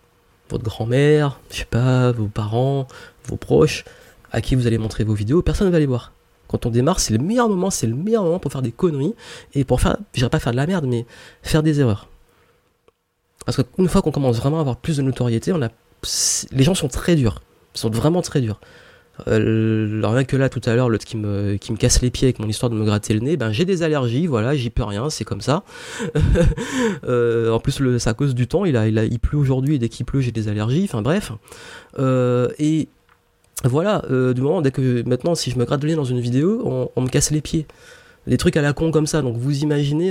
votre grand-mère, je sais pas, vos parents, vos proches, à qui vous allez montrer vos vidéos, personne ne va les voir. Quand on démarre, c'est le meilleur moment, c'est le meilleur moment pour faire des conneries et pour faire, je dirais pas faire de la merde, mais faire des erreurs. Parce qu'une fois qu'on commence vraiment à avoir plus de notoriété, on a, les gens sont très durs, ils sont vraiment très durs. Euh, rien que là tout à l'heure l'autre qui me, qui me casse les pieds avec mon histoire de me gratter le nez ben j'ai des allergies voilà j'y peux rien c'est comme ça. Euh, en plus c'est à cause du temps il a il, a, il pleut aujourd'hui et dès qu'il pleut j'ai des allergies enfin bref. Euh, et voilà du moment dès que maintenant si je me gratte le nez dans une vidéo on, me casse les pieds. Des trucs à la con comme ça donc vous imaginez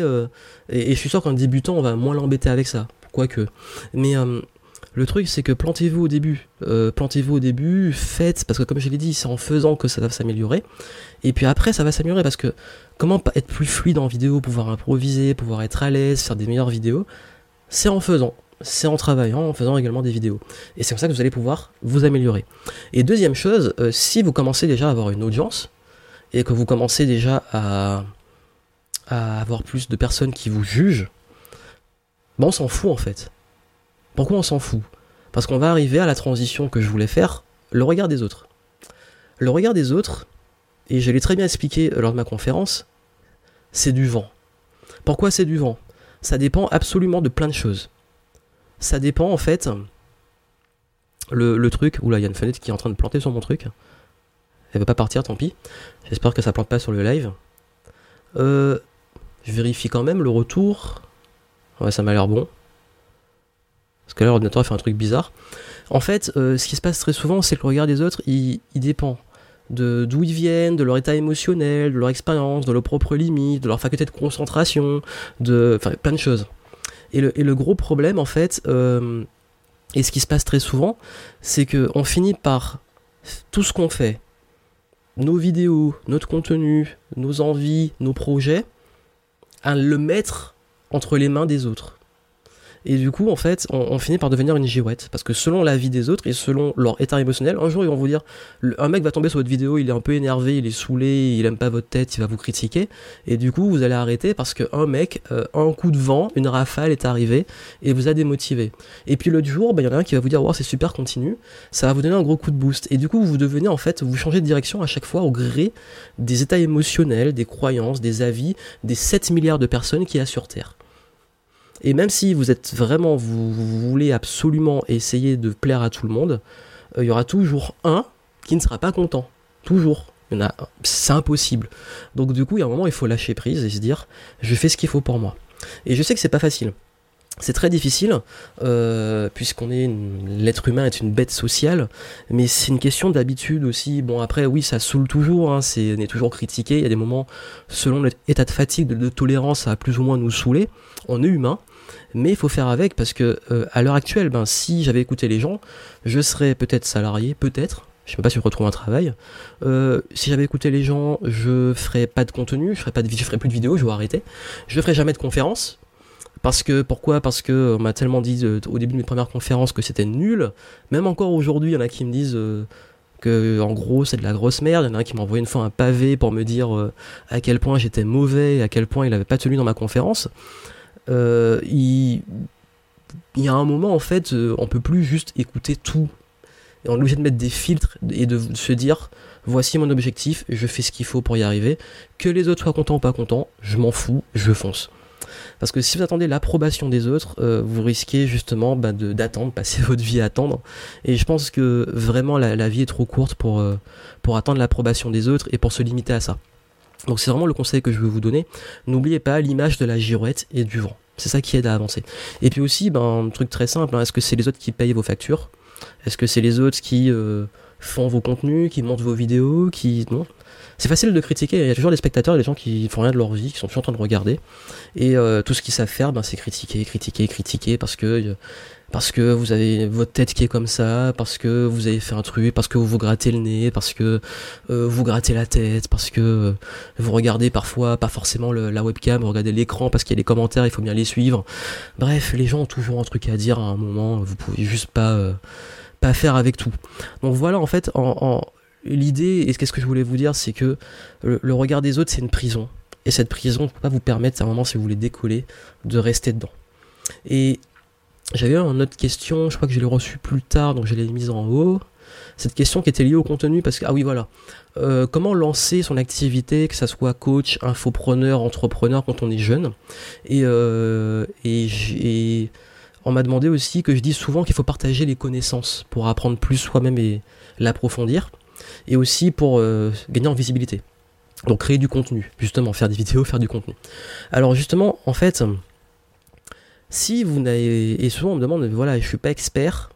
et, et, je suis sûr qu'un débutant on va moins l'embêter avec ça. Quoique. Mais le truc, c'est que plantez-vous au début. Euh, plantez-vous au début, faites, parce que comme je l'ai dit, c'est en faisant que ça va s'améliorer. Et puis après, ça va s'améliorer parce que comment être plus fluide en vidéo, pouvoir improviser, pouvoir être à l'aise, faire des meilleures vidéos, c'est en faisant. C'est en travaillant, en faisant également des vidéos. Et c'est comme ça que vous allez pouvoir vous améliorer. Et deuxième chose, euh, si vous commencez déjà à avoir une audience, et que vous commencez déjà à, avoir plus de personnes qui vous jugent, bon, on s'en fout en fait pourquoi on s'en fout? Parce qu'on va arriver à la transition que je voulais faire, le regard des autres. Le regard des autres, et je l'ai très bien expliqué lors de ma conférence, c'est du vent. Pourquoi c'est du vent? Ça dépend absolument de plein de choses. Ça dépend en fait. Le, truc. Oula, il y a une fenêtre qui est en train de planter sur mon truc. Elle veut pas partir, tant pis. J'espère que ça plante pas sur le live. Euh, je vérifie quand même le retour. Ouais, ça m'a l'air bon. Parce que là, l'ordinateur fait un truc bizarre. En fait, euh, ce qui se passe très souvent, c'est que le regard des autres, il, dépend de d'où ils viennent, de leur état émotionnel, de leur expérience, de leurs propres limites, de leur faculté de concentration, de enfin plein de choses. Et le, et le gros problème, en fait, euh, et ce qui se passe très souvent, c'est que on finit par tout ce qu'on fait, nos vidéos, notre contenu, nos envies, nos projets, à le mettre entre les mains des autres. Et du coup, en fait, on, finit par devenir une girouette. Parce que selon la vie des autres et selon leur état émotionnel, un jour ils vont vous dire un mec va tomber sur votre vidéo, il est un peu énervé, il est saoulé, il aime pas votre tête, il va vous critiquer. Et du coup, vous allez arrêter parce qu'un mec, euh, un coup de vent, une rafale est arrivé et vous a démotivé. Et puis l'autre jour, bah, il y en a un qui va vous dire, wow, c'est super, continue. Ça va vous donner un gros coup de boost. Et du coup, vous devenez en fait, vous changez de direction à chaque fois au gré des états émotionnels, des croyances, des avis des 7 milliards de personnes qu'il y a sur Terre. Et même si vous êtes vraiment, vous, voulez absolument essayer de plaire à tout le monde, euh, il y aura toujours un qui ne sera pas content. Toujours. C'est impossible. Donc du coup, il y a un moment, il faut lâcher prise et se dire, je fais ce qu'il faut pour moi. Et je sais que c'est pas facile. C'est très difficile, euh, puisqu'on est l'être humain est une bête sociale, mais c'est une question d'habitude aussi. Bon après oui ça saoule toujours, hein, on est toujours critiqué. Il y a des moments selon l'état de fatigue, de, de, tolérance, ça va plus ou moins nous saouler. On est humain, mais il faut faire avec parce que euh, à l'heure actuelle, ben, si j'avais écouté les gens, je serais peut-être salarié, peut-être. Je sais pas si je retrouve un travail. Euh, si j'avais écouté les gens, je ferais pas de contenu, je ferais pas de, je ferais plus de vidéos, je vais arrêter. Je ferais jamais de conférences. Parce que pourquoi? Parce que on m'a tellement dit euh, au début de mes premières conférences que c'était nul. Même encore aujourd'hui, il y en a qui me disent que en gros c'est de la grosse merde. Il y en a qui m'a envoyé une fois un pavé pour me dire à quel point j'étais mauvais, à quel point il avait pas tenu dans ma conférence. Euh, il, y a un moment en fait, euh, on peut plus juste écouter tout. Et on est obligé de mettre des filtres et de se dire voici mon objectif, je fais ce qu'il faut pour y arriver. Que les autres soient contents ou pas contents, je m'en fous, je fonce. Parce que si vous attendez l'approbation des autres, euh, vous risquez justement bah, d'attendre, passer votre vie à attendre. Et je pense que vraiment la, vie est trop courte pour, pour attendre l'approbation des autres et pour se limiter à ça. Donc c'est vraiment le conseil que je veux vous donner. N'oubliez pas l'image de la girouette et du vent. C'est ça qui aide à avancer. Et puis aussi, ben, un truc très simple, hein, est-ce que c'est les autres qui payent vos factures? Est-ce que c'est les autres qui euh, font vos contenus, qui montent vos vidéos qui... Non? C'est facile de critiquer. Il y a toujours des spectateurs, des gens qui font rien de leur vie, qui sont toujours en train de regarder. Et euh, tout ce qu'ils savent faire, ben, c'est critiquer, critiquer, critiquer, parce que parce que vous avez votre tête qui est comme ça, parce que vous avez fait un truc, parce que vous vous grattez le nez, parce que euh, vous grattez la tête, parce que euh, vous regardez parfois pas forcément la webcam, vous regardez l'écran parce qu'il y a les commentaires, il faut bien les suivre. Bref, les gens ont toujours un truc à dire à un moment, vous pouvez juste pas euh, pas faire avec tout. Donc voilà en fait en, l'idée et qu'est-ce que je voulais vous dire, c'est que le, regard des autres c'est une prison et cette prison ne peut pas vous permettre à un moment si vous voulez décoller de rester dedans. Et j'avais une autre question, je crois que je l'ai reçue plus tard, donc je l'ai mise en haut. Cette question qui était liée au contenu, parce que, ah oui, voilà. Euh, comment lancer son activité, que ça soit coach, infopreneur, entrepreneur quand on est jeune? Et, euh, on m'a demandé aussi que je dis souvent qu'il faut partager les connaissances pour apprendre plus soi-même et l'approfondir, et aussi pour euh, gagner en visibilité. Donc créer du contenu, justement, faire des vidéos, faire du contenu. Alors justement, en fait, si vous n'avez. Et souvent on me demande, voilà, je suis pas expert,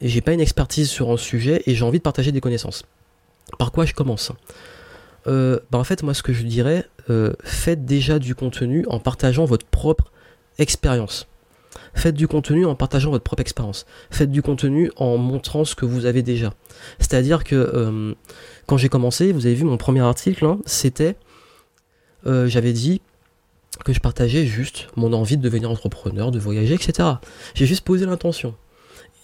et j'ai pas une expertise sur un sujet, et j'ai envie de partager des connaissances. Par quoi je commence? Euh, bah, En fait, moi ce que je dirais, euh, faites déjà du contenu en partageant votre propre expérience. Faites du contenu en partageant votre propre expérience. Faites du contenu en montrant ce que vous avez déjà. C'est-à-dire que euh, quand j'ai commencé, vous avez vu mon premier article, hein, c'était, j'avais dit, que je partageais juste mon envie de devenir entrepreneur, de voyager, etc. J'ai juste posé l'intention.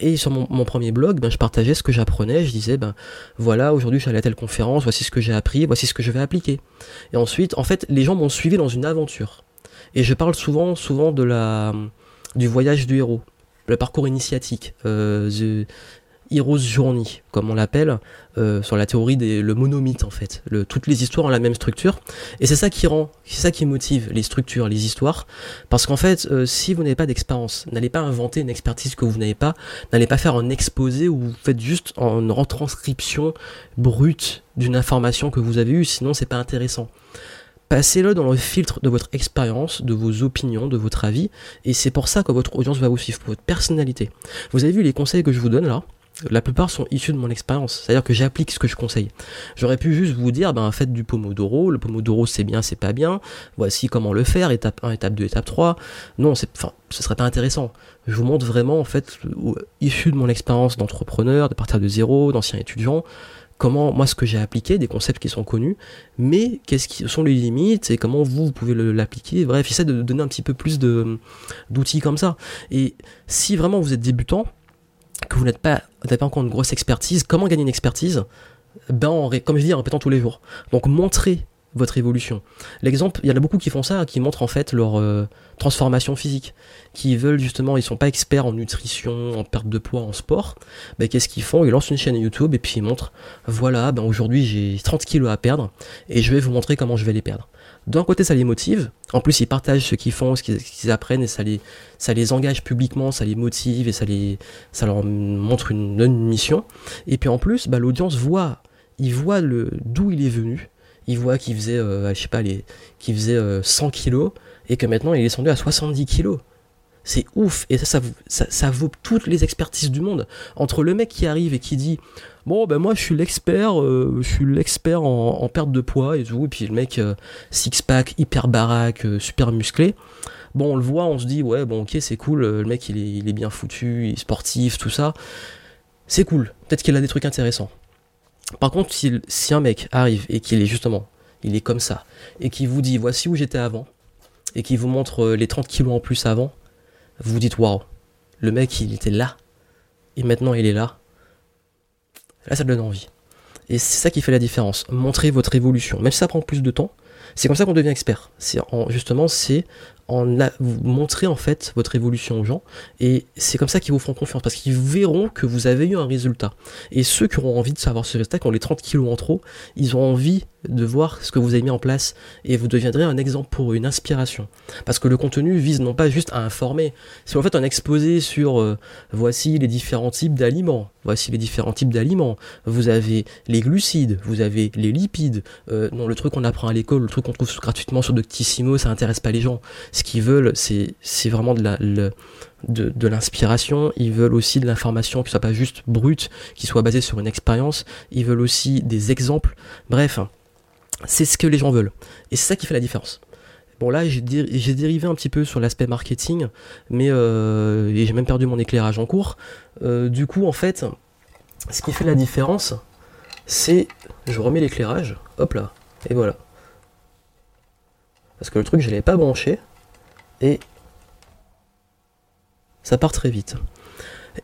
Et sur mon, premier blog, ben, je partageais ce que j'apprenais. Je disais, ben voilà, aujourd'hui je suis allé à telle conférence, voici ce que j'ai appris, voici ce que je vais appliquer. Et ensuite, en fait, les gens m'ont suivi dans une aventure. Et je parle souvent, souvent de la, du voyage du héros, le parcours initiatique, euh, Heroes Journey, comme on l'appelle, euh, sur la théorie des le monomythe en fait. Toutes les histoires ont la même structure, et c'est ça qui rend, c'est ça qui motive les structures, les histoires, parce qu'en fait, euh, si vous n'avez pas d'expérience, n'allez pas inventer une expertise que vous n'avez pas, n'allez pas faire un exposé où vous faites juste une retranscription brute d'une information que vous avez eue, sinon c'est pas intéressant. Passez-le dans le filtre de votre expérience, de vos opinions, de votre avis, et c'est pour ça que votre audience va vous suivre, pour votre personnalité. Vous avez vu les conseils que je vous donne là? La plupart sont issus de mon expérience. C'est-à-dire que j'applique ce que je conseille. J'aurais pu juste vous dire, ben, faites du Pomodoro. Le Pomodoro, c'est bien, c'est pas bien. Voici comment le faire, étape 1, étape 2, étape 3. Non, enfin, ce serait pas intéressant. Je vous montre vraiment, en fait, issu de mon expérience d'entrepreneur, de partir de zéro, d'ancien étudiant, comment, moi, ce que j'ai appliqué, des concepts qui sont connus, mais qu'est-ce qui sont les limites et comment vous, vous pouvez l'appliquer. Bref, j'essaie de donner un petit peu plus d'outils comme ça. Et si vraiment vous êtes débutant, que vous n'êtes pas, n'avez pas encore une grosse expertise, comment gagner une expertise? Ben, en, Comme je dis, en répétant tous les jours. Donc montrez votre évolution. L'exemple, il y en a beaucoup qui font ça, qui montrent en fait leur euh, transformation physique, qui veulent justement, ils sont pas experts en nutrition, en perte de poids, en sport. Ben, qu'est-ce qu'ils font? Ils lancent une chaîne YouTube et puis ils montrent, voilà, ben aujourd'hui j'ai 30 kilos à perdre et je vais vous montrer comment je vais les perdre d'un côté ça les motive, en plus ils partagent ce qu'ils font, ce qu'ils apprennent et ça les, engage publiquement, ça les motive et ça, les, ça leur montre une, mission. Et puis en plus, bah, l'audience voit, voit d'où il est venu, il voit qu'il faisait, euh, je sais pas, qu'il faisait 100 euh, kilos et que maintenant il est descendu à 70 kilos. C'est ouf. Et ça ça, vaut toutes les expertises du monde. Entre le mec qui arrive et qui dit Bon, ben moi je suis l'expert, euh, je suis l'expert en, perte de poids et tout. Puis le mec, euh, six-pack, hyper baraque, euh, super musclé. Bon, on le voit, on se dit Ouais, bon, ok, c'est cool. Le mec, il est, il est bien foutu, il est sportif, tout ça. C'est cool. Peut-être qu'il a des trucs intéressants. Par contre, si, si un mec arrive et qu'il est justement, il est comme ça, et qui vous dit Voici où j'étais avant, et qui vous montre les 30 kilos en plus avant, vous dites waouh, le mec il était là et maintenant il est là. Là ça donne envie. Et c'est ça qui fait la différence. Montrez votre évolution. Même si ça prend plus de temps, c'est comme ça qu'on devient expert. C'est justement c'est en vous montrer en fait votre évolution aux gens et c'est comme ça qu'ils vous feront confiance parce qu'ils verront que vous avez eu un résultat. Et ceux qui auront envie de savoir ce résultat, qui ont les 30 kilos en trop, ils ont envie de voir ce que vous avez mis en place et vous deviendrez un exemple pour une inspiration. Parce que le contenu vise non pas juste à informer, c'est en fait un exposé sur euh, voici les différents types d'aliments, voici les différents types d'aliments. Vous avez les glucides, vous avez les lipides. Euh, non, le truc qu'on apprend à l'école, le truc qu'on trouve gratuitement sur Doctissimo, ça intéresse pas les gens. Ce qu'ils veulent, c'est vraiment de la, de, l'inspiration, ils veulent aussi de l'information qui soit pas juste brute, qui soit basée sur une expérience, ils veulent aussi des exemples, bref, c'est ce que les gens veulent. Et c'est ça qui fait la différence. Bon là j'ai dérivé un petit peu sur l'aspect marketing, mais euh, j'ai même perdu mon éclairage en cours. Euh, du coup en fait, ce qui fait la différence, c'est... Je remets l'éclairage, hop là, et voilà. Parce que le truc je l'avais pas branché, et ça part très vite.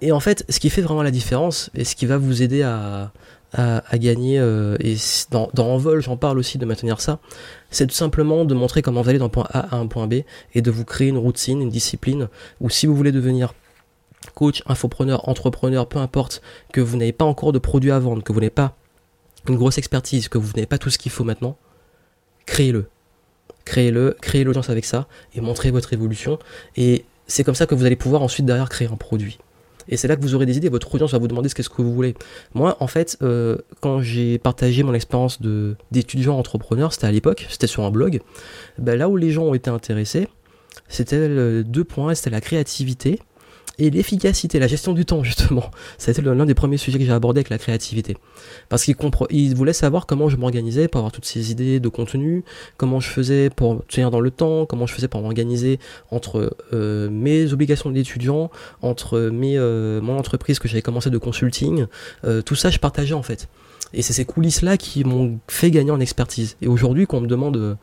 Et en fait, ce qui fait vraiment la différence, et ce qui va vous aider à, à, gagner, euh, et dans, dans Envol, j'en parle aussi de maintenir ça, c'est tout simplement de montrer comment vous allez d'un point A à un point B, et de vous créer une routine, une discipline, ou si vous voulez devenir coach, infopreneur, entrepreneur, peu importe, que vous n'avez pas encore de produit à vendre, que vous n'avez pas une grosse expertise, que vous n'avez pas tout ce qu'il faut maintenant, créez-le. Créez-le, créez l'audience avec ça, et montrez votre évolution, et c'est comme ça que vous allez pouvoir ensuite derrière créer un produit. Et c'est là que vous aurez des idées, votre audience va vous demander ce qu'est-ce que vous voulez. Moi, en fait, euh, quand j'ai partagé mon expérience d'étudiant entrepreneur, c'était à l'époque, c'était sur un blog, ben là où les gens ont été intéressés, c'était deux points, c'était la créativité et l'efficacité, la gestion du temps justement. Ça a été l'un des premiers sujets que j'ai abordé avec la créativité. Parce qu'il il voulait savoir comment je m'organisais pour avoir toutes ces idées de contenu, comment je faisais pour tenir dans le temps, comment je faisais pour m'organiser entre euh, mes obligations d'étudiant, entre mes, euh, mon entreprise que j'avais commencé de consulting. Euh, tout ça, je partageais en fait. Et c'est ces coulisses-là qui m'ont fait gagner en expertise. Et aujourd'hui, quand on me demande...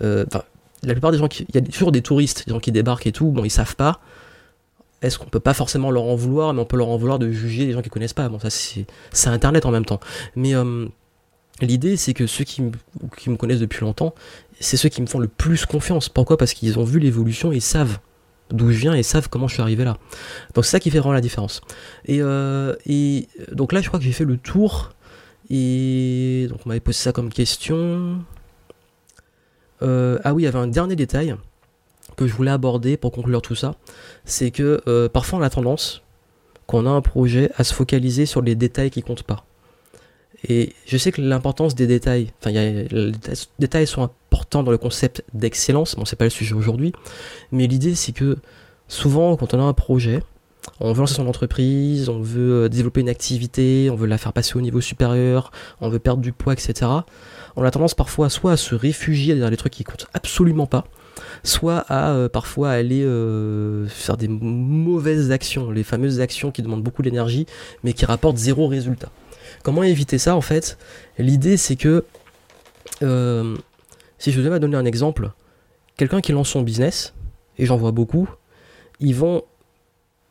la plupart des gens qui... Il y a toujours des touristes, des gens qui débarquent et tout, bon, ils savent pas est-ce qu'on peut pas forcément leur en vouloir, mais on peut leur en vouloir de juger les gens qui connaissent pas. Bon, ça c'est Internet en même temps. Mais euh, l'idée c'est que ceux qui, me connaissent depuis longtemps, c'est ceux qui me font le plus confiance. Pourquoi? Parce qu'ils ont vu l'évolution, ils savent d'où je viens et savent comment je suis arrivé là. Donc c'est ça qui fait vraiment la différence. Et, euh, et donc là, je crois que j'ai fait le tour. Et donc on m'avait posé ça comme question. Euh, ah oui, il y avait un dernier détail que je voulais aborder pour conclure tout ça, c'est que euh, parfois on a tendance, quand on a un projet, à se focaliser sur les détails qui comptent pas. Et je sais que l'importance des détails, enfin, les détails sont importants dans le concept d'excellence, bon, c'est pas le sujet aujourd'hui, mais l'idée c'est que souvent, quand on a un projet, on veut lancer son entreprise, on veut euh, développer une activité, on veut la faire passer au niveau supérieur, on veut perdre du poids, etc. On a tendance parfois soit à se réfugier derrière les trucs qui comptent absolument pas, soit à euh, parfois aller euh, faire des mauvaises actions, les fameuses actions qui demandent beaucoup d'énergie mais qui rapportent zéro résultat. Comment éviter ça en fait? L'idée c'est que, euh, si je devais donner un exemple, quelqu'un qui lance son business, et j'en vois beaucoup, ils vont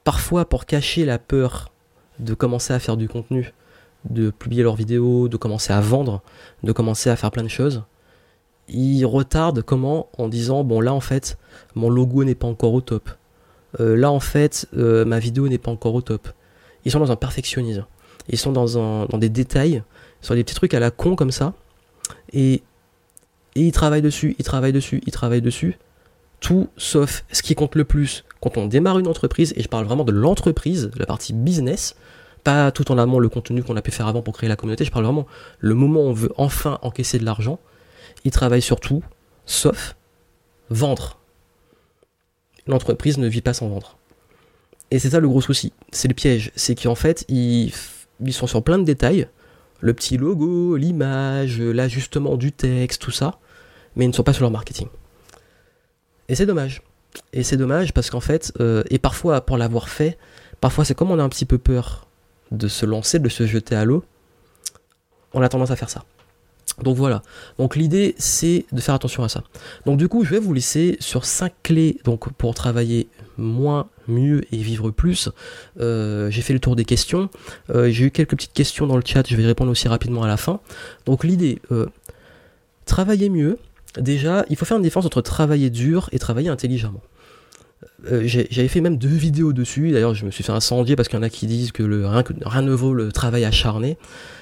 parfois pour cacher la peur de commencer à faire du contenu, de publier leurs vidéos, de commencer à vendre, de commencer à faire plein de choses, ils retardent comment En disant bon là en fait mon logo n'est pas encore au top. Euh, là en fait euh, ma vidéo n'est pas encore au top. Ils sont dans un perfectionnisme. Ils sont dans, un, dans des détails, sur des petits trucs à la con comme ça. Et, et ils travaillent dessus, ils travaillent dessus, ils travaillent dessus. Tout sauf ce qui compte le plus quand on démarre une entreprise, et je parle vraiment de l'entreprise, la partie business, pas tout en amont le contenu qu'on a pu faire avant pour créer la communauté, je parle vraiment le moment où on veut enfin encaisser de l'argent il travaille sur tout, sauf vendre. L'entreprise ne vit pas sans vendre. Et c'est ça le gros souci, c'est le piège, c'est qu'en fait, ils, sont sur plein de détails, le petit logo, l'image, l'ajustement du texte, tout ça, mais ils ne sont pas sur leur marketing. Et c'est dommage. Et c'est dommage parce qu'en fait, euh, et parfois pour l'avoir fait, parfois c'est comme on a un petit peu peur de se lancer, de se jeter à l'eau, on a tendance à faire ça. Donc voilà. Donc l'idée c'est de faire attention à ça. Donc du coup je vais vous laisser sur 5 clés pour travailler moins, mieux et vivre plus. Euh, j'ai fait le tour des questions. Euh, j'ai eu quelques petites questions dans le chat. Je vais y répondre aussi rapidement à la fin. Donc l'idée, euh, travailler mieux. Déjà, il faut faire une différence entre travailler dur et travailler intelligemment. J'avais fait même deux vidéos dessus. D'ailleurs, je me suis fait incendier parce qu'il y en a qui disent que, rien, que rien ne vaut le travail acharné.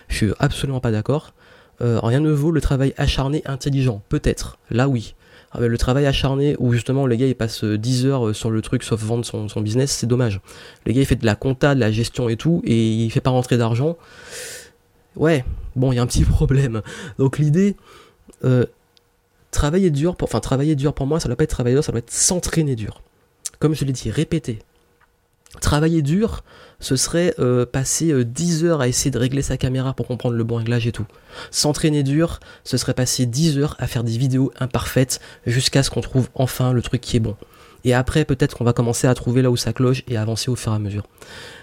Je suis absolument pas d'accord. Euh, rien ne vaut le travail acharné intelligent. Peut-être, là oui. Ah, le travail acharné où justement le gars il passe 10 heures euh, sur le truc sauf vendre son, business, c'est dommage. Le gars il fait de la compta, de la gestion et tout, et il fait pas rentrer d'argent. Ouais, bon, il y a un petit problème. Donc l'idée, euh, Travailler dur, pour, enfin travailler dur pour moi, ça doit pas être travailler dur, ça doit être s'entraîner dur. Comme je l'ai dit, répéter. Travailler dur, ce serait euh, passer 10 heures à essayer de régler sa caméra pour comprendre le bon réglage et tout. S'entraîner dur, ce serait passer 10 heures à faire des vidéos imparfaites jusqu'à ce qu'on trouve enfin le truc qui est bon. Et après, peut-être qu'on va commencer à trouver là où ça cloche et avancer au fur et à mesure.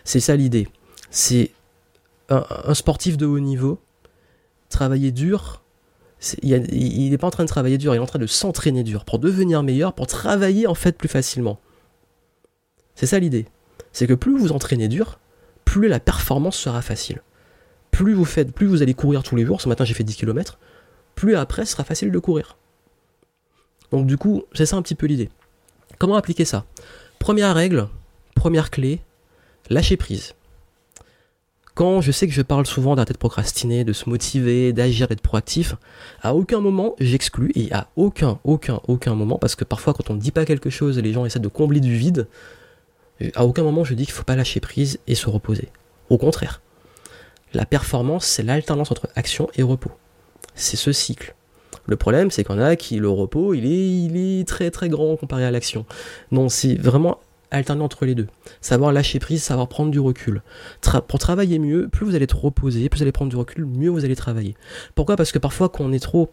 C'est ça l'idée. C'est un, sportif de haut niveau, travailler dur, il n'est pas en train de travailler dur, il est en train de s'entraîner dur pour devenir meilleur, pour travailler en fait plus facilement. C'est ça l'idée. C'est que plus vous entraînez dur, plus la performance sera facile. Plus vous faites, plus allez courir tous les jours, ce matin j'ai fait 10 km, plus après ce sera facile de courir. Donc du coup, c'est ça un petit peu l'idée. Comment appliquer ça? Première règle, première clé, lâcher prise. Quand je sais que je parle souvent d'arrêter de procrastiner, de se motiver, d'agir, d'être proactif, à aucun moment j'exclus, et à aucun, aucun, aucun moment, parce que parfois quand on ne dit pas quelque chose, les gens essaient de combler du vide, à aucun moment je dis qu'il ne faut pas lâcher prise et se reposer. Au contraire. La performance, c'est l'alternance entre action et repos. C'est ce cycle. Le problème, c'est qu'on a qui, le repos, il est, très très grand comparé à l'action. Non, c'est vraiment alterner entre les deux. Savoir lâcher prise, savoir prendre du recul. pour travailler mieux, plus vous allez être reposé, plus vous allez prendre du recul, mieux vous allez travailler. Pourquoi? Parce que parfois, quand on est trop.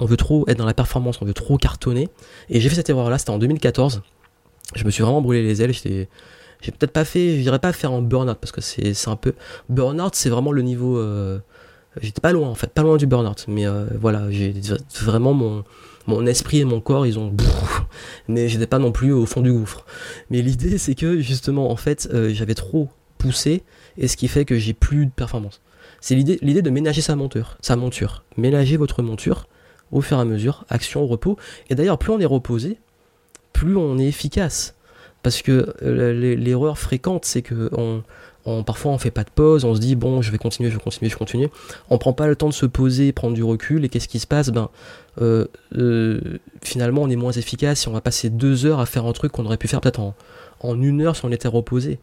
On veut trop être dans la performance, on veut trop cartonner. Et j'ai fait cette erreur-là, c'était en 2014. Je me suis vraiment brûlé les ailes. J'étais j'ai peut-être pas fait, je dirais pas faire un burn-out parce que c'est un peu burn-out, c'est vraiment le niveau. Euh, j'étais pas loin en fait, pas loin du burn-out, mais euh, voilà, j'ai vraiment mon mon esprit et mon corps, ils ont mais j'étais pas non plus au fond du gouffre. Mais l'idée c'est que justement en fait, euh, j'avais trop poussé et ce qui fait que j'ai plus de performance. C'est l'idée l'idée de ménager sa monture, sa monture, ménager votre monture au fur et à mesure, action, repos. Et d'ailleurs, plus on est reposé, plus on est efficace. Parce que euh, l'erreur fréquente, c'est que on, parfois on fait pas de pause, on se dit bon, je vais continuer, je vais continuer, je vais continuer. On prend pas le temps de se poser, prendre du recul, et qu'est-ce qui se passe? Ben, euh, euh, finalement, on est moins efficace si on va passer deux heures à faire un truc qu'on aurait pu faire peut-être en, une heure si on était reposé.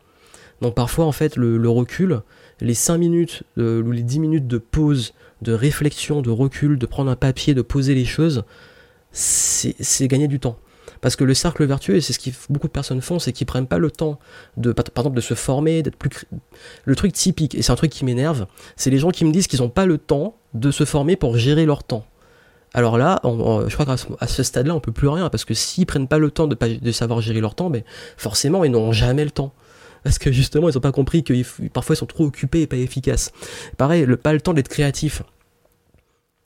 Donc parfois, en fait, le, recul, les cinq minutes ou les dix minutes de pause, de réflexion, de recul, de prendre un papier, de poser les choses, c'est gagner du temps. Parce que le cercle vertueux, c'est ce que beaucoup de personnes font, c'est qu'ils prennent pas le temps de, par exemple, de se former, d'être plus. Le truc typique, et c'est un truc qui m'énerve, c'est les gens qui me disent qu'ils n'ont pas le temps de se former pour gérer leur temps. Alors là, je crois qu'à ce stade-là, on peut plus rien, parce que s'ils prennent pas le temps de, de savoir gérer leur temps, ben, forcément, ils n'auront jamais le temps. Parce que justement, ils n'ont pas compris que parfois ils sont trop occupés et pas efficaces. Pareil, le pas le temps d'être créatif.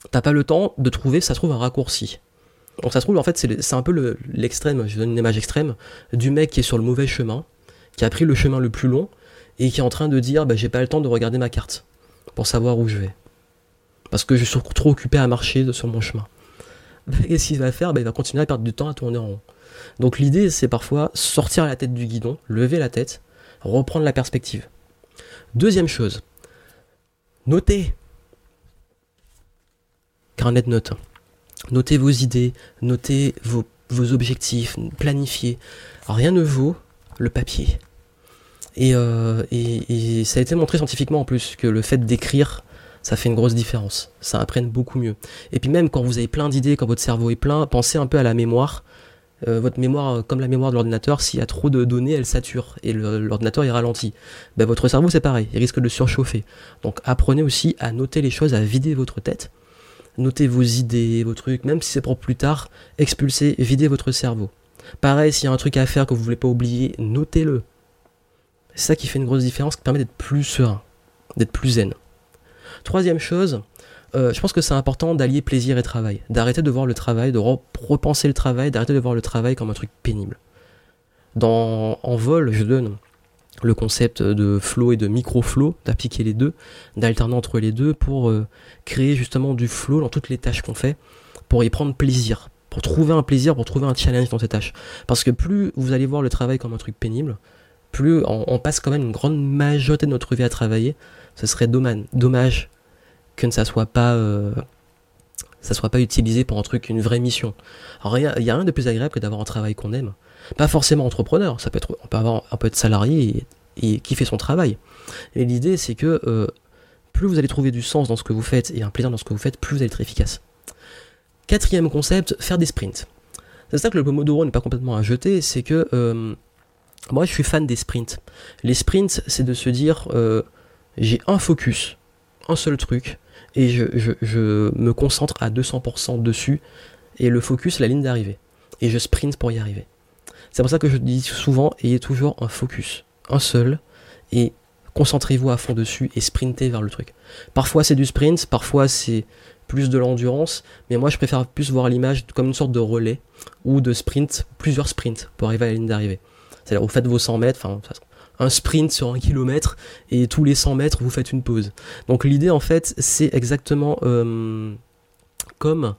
T'as pas le temps de trouver, ça trouve un raccourci. Donc ça se trouve, en fait, c'est un peu l'extrême, je donne une image extrême, du mec qui est sur le mauvais chemin, qui a pris le chemin le plus long, et qui est en train de dire, bah, j'ai pas le temps de regarder ma carte, pour savoir où je vais. Parce que je suis trop occupé à marcher sur mon chemin. Qu'est-ce qu'il va faire bah, Il va continuer à perdre du temps à tourner en rond. Donc l'idée, c'est parfois sortir la tête du guidon, lever la tête, reprendre la perspective. Deuxième chose, notez. Carnet de notes. Notez vos idées, notez vos, objectifs, planifiez. Rien ne vaut le papier. Euh, et, ça a été montré scientifiquement en plus que le fait d'écrire, ça fait une grosse différence. Ça apprenne beaucoup mieux. Et puis même quand vous avez plein d'idées, quand votre cerveau est plein, pensez un peu à la mémoire. Euh, votre mémoire, comme la mémoire de l'ordinateur, s'il y a trop de données, elle sature et l'ordinateur est ralenti. Ben, votre cerveau c'est pareil, il risque de surchauffer. Donc apprenez aussi à noter les choses, à vider votre tête notez vos idées, vos trucs, même si c'est pour plus tard, expulsez, videz votre cerveau. Pareil, s'il y a un truc à faire que vous voulez pas oublier, notez-le. C'est ça qui fait une grosse différence, qui permet d'être plus serein, d'être plus zen. Troisième chose, euh, je pense que c'est important d'allier plaisir et travail, d'arrêter de voir le travail, de repenser le travail, d'arrêter de voir le travail comme un truc pénible. Dans En vol, je donne le concept de flow et de micro-flow, d'appliquer les deux, d'alterner entre les deux pour euh, créer justement du flow dans toutes les tâches qu'on fait, pour y prendre plaisir, pour trouver un plaisir, pour trouver un challenge dans ces tâches. Parce que plus vous allez voir le travail comme un truc pénible, plus on, passe quand même une grande majorité de notre vie à travailler, ce serait dommage, que ça soit pas euh, ça soit pas utilisé pour un truc, une vraie mission. Alors il y, a rien de plus agréable que d'avoir un travail qu'on aime. Pas forcément entrepreneur, ça peut être, on peut avoir, un peu être salarié et, qui fait son travail. Et l'idée, c'est que euh, plus vous allez trouver du sens dans ce que vous faites et un plaisir dans ce que vous faites, plus vous allez être efficace. Quatrième concept, faire des sprints. C'est ça que le Pomodoro n'est pas complètement à jeter, c'est que euh, moi je suis fan des sprints. Les sprints, c'est de se dire euh, j'ai un focus, un seul truc, et je, je, me concentre à 200% dessus, et le focus, la ligne d'arrivée. Et je sprint pour y arriver. C'est pour ça que je dis souvent, ayez toujours un focus, un seul, et concentrez-vous à fond dessus et sprintez vers le truc. Parfois c'est du sprint, parfois c'est plus de l'endurance, mais moi je préfère plus voir l'image comme une sorte de relais ou de sprint, plusieurs sprints pour arriver à la ligne d'arrivée. C'est-à-dire vous faites vos 100 mètres, enfin un sprint sur un kilomètre et tous les 100 mètres vous faites une pause. Donc l'idée en fait c'est exactement euh, comme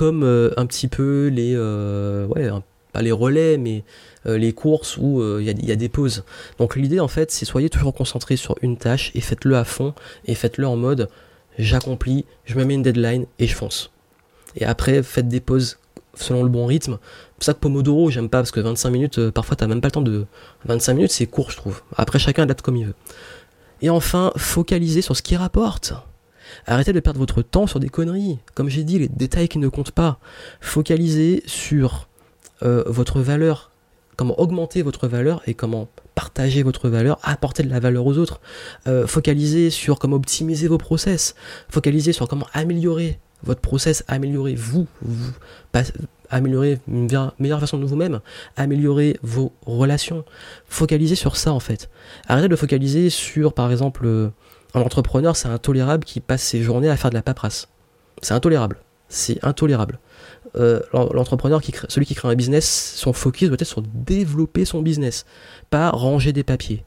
euh, un petit peu les euh, pas les relais mais les courses où il y, a des pauses. Donc l'idée en fait c'est soyez toujours concentré sur une tâche et faites-le à fond et faites-le en mode j'accomplis, je me mets une deadline et je fonce. Et après, faites des pauses selon le bon rythme. C'est ça que Pomodoro, j'aime pas parce que 25 minutes, euh, parfois t'as même pas le temps de. 25 minutes, c'est court, je trouve. Après, chacun adapte comme il veut. Et enfin, focalisez sur ce qui rapporte. Arrêtez de perdre votre temps sur des conneries. Comme j'ai dit, les détails qui ne comptent pas. Focalisez sur euh, votre valeur, comment augmenter votre valeur et comment partager votre valeur, apporter de la valeur aux autres, euh, focaliser sur comment optimiser vos process, focaliser sur comment améliorer votre process, améliorer vous, vous améliorer une meilleure version de vous-même, améliorer vos relations, focaliser sur ça en fait. Arrêtez de focaliser sur par exemple euh, un entrepreneur, c'est intolérable qui passe ses journées à faire de la paperasse. C'est intolérable. C'est intolérable. Euh, l'entrepreneur, qui celui qui crée un business, son focus doit être sur développer son business, pas ranger des papiers.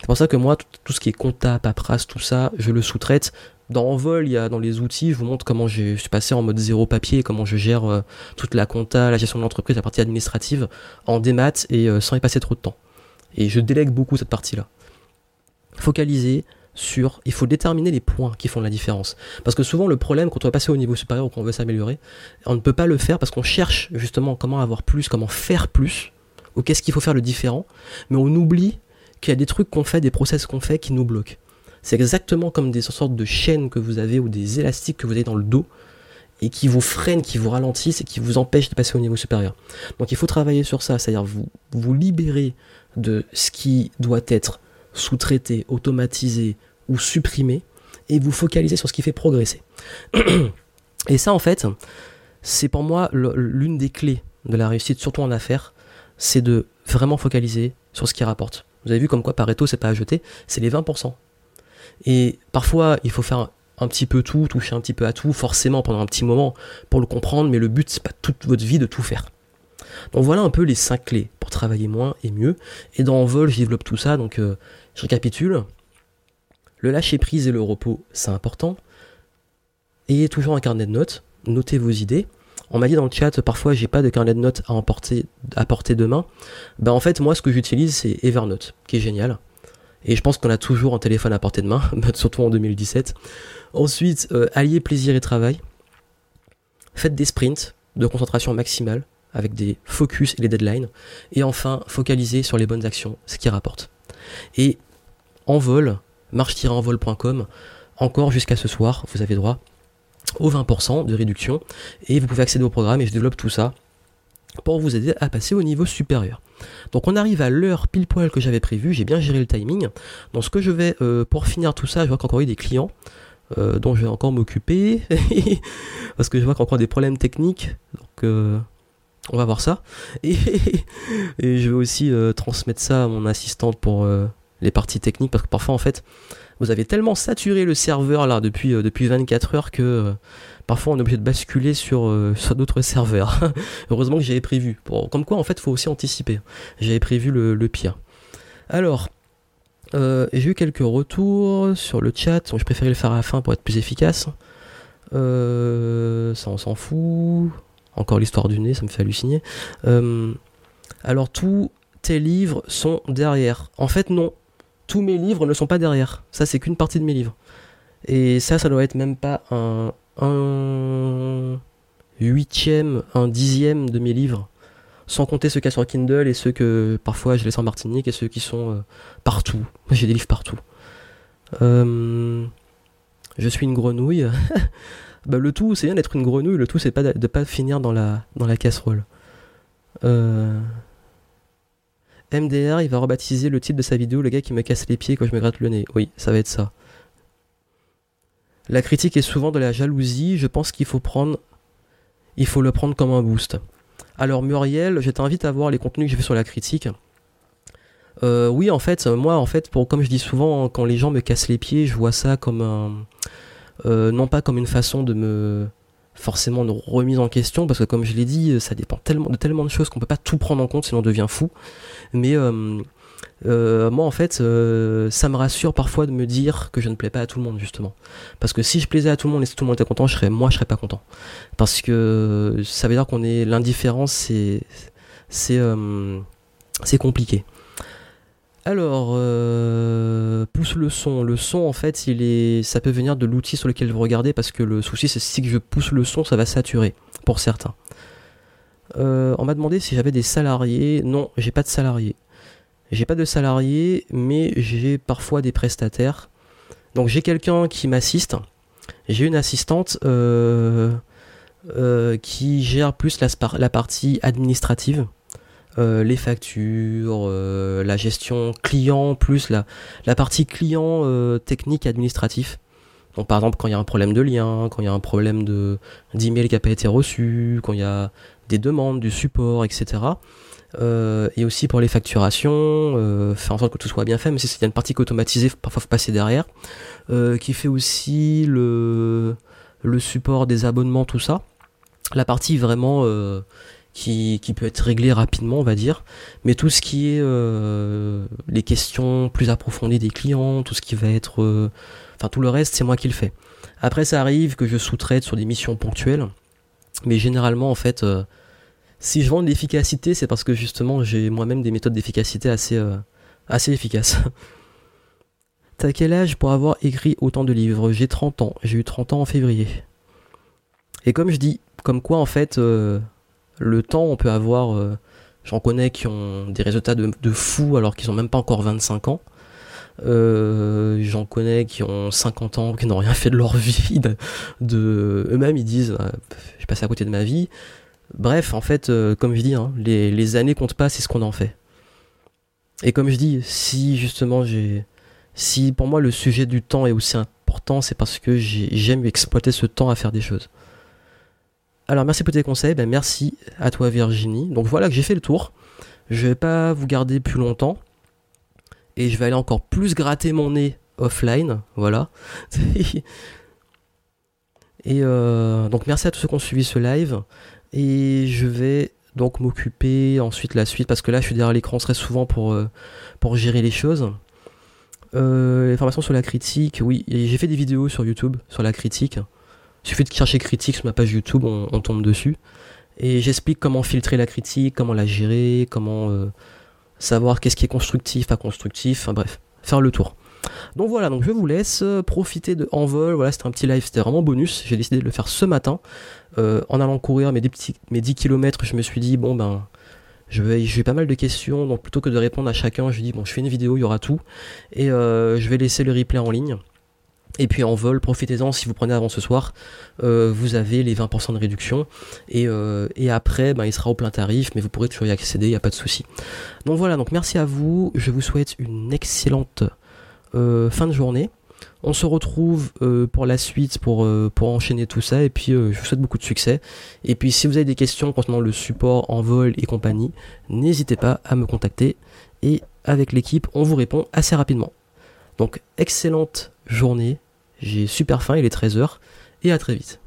C'est pour ça que moi, tout, ce qui est compta, paperasse, tout ça, je le sous-traite. Dans Envol, il y a dans les outils, je vous montre comment je suis passé en mode zéro papier, comment je gère euh, toute la compta, la gestion de l'entreprise, la partie administrative, en démat et euh, sans y passer trop de temps. Et je délègue beaucoup cette partie-là. Focaliser, sur, il faut déterminer les points qui font la différence. Parce que souvent le problème quand on va passer au niveau supérieur ou qu'on veut s'améliorer, on ne peut pas le faire parce qu'on cherche justement comment avoir plus, comment faire plus, ou qu'est-ce qu'il faut faire le différent, mais on oublie qu'il y a des trucs qu'on fait, des process qu'on fait qui nous bloquent. C'est exactement comme des sortes de chaînes que vous avez ou des élastiques que vous avez dans le dos et qui vous freinent, qui vous ralentissent et qui vous empêchent de passer au niveau supérieur. Donc il faut travailler sur ça, c'est-à-dire vous vous libérer de ce qui doit être sous-traité, automatisé, ou supprimer et vous focaliser sur ce qui fait progresser. et ça, en fait, c'est pour moi l'une des clés de la réussite, surtout en affaires, c'est de vraiment focaliser sur ce qui rapporte. Vous avez vu comme quoi Pareto, c'est pas à jeter, c'est les 20%. Et parfois, il faut faire un petit peu tout, toucher un petit peu à tout, forcément pendant un petit moment pour le comprendre, mais le but, c'est pas toute votre vie de tout faire. Donc voilà un peu les 5 clés pour travailler moins et mieux. Et dans Vol, je développe tout ça, donc euh, je récapitule. Le lâcher prise et le repos, c'est important. Ayez toujours un carnet de notes, notez vos idées. On m'a dit dans le chat, parfois j'ai pas de carnet de notes à emporter, à porter demain. Ben en fait, moi ce que j'utilise c'est Evernote, qui est génial. Et je pense qu'on a toujours un téléphone à portée de main, surtout en 2017. Ensuite, euh, alliez plaisir et travail. Faites des sprints de concentration maximale avec des focus et des deadlines. Et enfin, focalisez sur les bonnes actions, ce qui rapporte. En vol, marche-envol.com. Encore jusqu'à ce soir, vous avez droit aux 20% de réduction et vous pouvez accéder au programme et je développe tout ça pour vous aider à passer au niveau supérieur. Donc on arrive à l'heure pile poil que j'avais prévu, j'ai bien géré le timing. Donc ce que je vais, euh, pour finir tout ça, je vois qu'encore eu des clients euh, dont je vais encore m'occuper, parce que je vois qu'il y a encore des problèmes techniques, donc euh, on va voir ça. Et je vais aussi transmettre ça à mon assistante pour les parties techniques parce que parfois en fait vous avez tellement saturé le serveur là depuis, euh, depuis 24 heures que euh, parfois on est obligé de basculer sur, euh, sur d'autres serveurs. Heureusement que j'avais prévu. comme quoi en fait faut aussi anticiper. J'avais prévu le, pire. Alors, j'ai eu quelques retours sur le chat, donc je préférais le faire à la fin pour être plus efficace. ça on s'en fout. Encore l'histoire du nez, ça me fait halluciner. alors tous tes livres sont derrière. En fait non, tous mes livres ne sont pas derrière. Ça, c'est qu'une partie de mes livres. Et ça, ça doit être même pas un, un huitième, un dixième de mes livres. Sans compter ceux qu'il y a sur Kindle et ceux que parfois je laisse en Martinique et ceux qui sont euh, partout. J'ai des livres partout. Euh, je suis une grenouille. Bah, le tout, c'est bien d'être une grenouille, le tout, c'est pas de pas finir dans la, dans la casserole. Euh... MDR, il va rebaptiser le titre de sa vidéo Le gars qui me casse les pieds quand je me gratte le nez. Oui, ça va être ça. La critique est souvent de la jalousie. Je pense qu'il faut prendre. Il faut le prendre comme un boost. Alors, Muriel, je t'invite à voir les contenus que j'ai fait sur la critique. Euh, oui, en fait, moi, en fait, comme je dis souvent, quand les gens me cassent les pieds, je vois ça comme un. Euh, non pas comme une façon de me forcément de remise en question parce que comme je l'ai dit ça dépend tellement de tellement de choses qu'on peut pas tout prendre en compte sinon on devient fou. Mais euh, euh, moi en fait euh, ça me rassure parfois de me dire que je ne plais pas à tout le monde justement. Parce que si je plaisais à tout le monde et si tout le monde était content moi je serais pas content. Parce que ça veut dire qu'on est l'indifférence c'est compliqué alors, pousse le son. Le son, en fait, il est, ça peut venir de l'outil sur lequel vous regardez parce que le souci, c'est si je pousse le son, ça va saturer pour certains. on m'a demandé si j'avais des salariés. Non, j'ai pas de salariés. J'ai pas de salariés, mais j'ai parfois des prestataires. Donc j'ai quelqu'un qui m'assiste. J'ai une assistante qui gère plus la partie administrative. Euh, les factures, euh, la gestion client, plus la, partie client euh, technique administratif. Donc par exemple quand il y a un problème de lien, quand il y a un problème de d'email qui n'a pas été reçu, quand il y a des demandes, du support, etc. et aussi pour les facturations, faire en sorte que tout soit bien fait, mais si il une partie automatisée, parfois faut passer derrière, qui fait aussi le support des abonnements, tout ça. La partie vraiment qui, peut être réglé rapidement, on va dire. Mais tout ce qui est euh, les questions plus approfondies des clients, tout ce qui va être... Euh, enfin, tout le reste, c'est moi qui le fais. Après, ça arrive que je sous-traite sur des missions ponctuelles. Mais généralement, en fait, euh, si je vends de l'efficacité, c'est parce que justement, j'ai moi-même des méthodes d'efficacité assez, assez efficaces. T'as quel âge pour avoir écrit autant de livres? J'ai 30 ans. J'ai eu 30 ans en février. Et comme je dis, comme quoi, en fait le temps, on peut avoir. Euh, j'en connais qui ont des résultats de, fous alors qu'ils ont même pas encore 25 ans. Euh, j'en connais qui ont 50 ans, qui n'ont rien fait de leur vie. Eux-mêmes, ils disent, euh, j'ai passé à côté de ma vie. Bref, en fait, comme je dis, hein, les, années comptent pas, c'est ce qu'on en fait. Et comme je dis, si justement si pour moi le sujet du temps est aussi important, c'est parce que j'aime exploiter ce temps à faire des choses. Alors merci pour tes conseils, ben, merci à toi Virginie. Donc voilà que j'ai fait le tour. Je vais pas vous garder plus longtemps. Et je vais aller encore plus gratter mon nez offline. Voilà. et euh, donc merci à tous ceux qui ont suivi ce live. Et je vais donc m'occuper ensuite la suite parce que là je suis derrière l'écran très souvent pour, euh, gérer les choses. Euh, informations sur la critique, oui, j'ai fait des vidéos sur YouTube sur la critique. Il suffit de chercher critique sur ma page YouTube, on, tombe dessus. Et j'explique comment filtrer la critique, comment la gérer, comment euh, savoir qu'est-ce qui est constructif, pas constructif, enfin bref, faire le tour. Donc voilà, donc je vous laisse euh, profiter de Envol. Voilà, c'était un petit live, c'était vraiment bonus. J'ai décidé de le faire ce matin. Euh, en allant courir mes, petits, mes 10 km, je me suis dit, bon ben, je vais, pas mal de questions, donc plutôt que de répondre à chacun, je dis, bon, je fais une vidéo, il y aura tout. Et je vais laisser le replay en ligne. Et puis en vol, profitez-en si vous prenez avant ce soir, euh, vous avez les 20% de réduction. Et, euh, et après, ben, il sera au plein tarif, mais vous pourrez toujours y accéder, il n'y a pas de souci. Donc voilà, donc merci à vous, je vous souhaite une excellente euh, fin de journée. On se retrouve pour la suite, pour, pour enchaîner tout ça, et puis je vous souhaite beaucoup de succès. Et puis si vous avez des questions concernant le support en vol et compagnie, n'hésitez pas à me contacter, et avec l'équipe, on vous répond assez rapidement. Donc excellente journée j'ai super faim, il est 13h, et à très vite.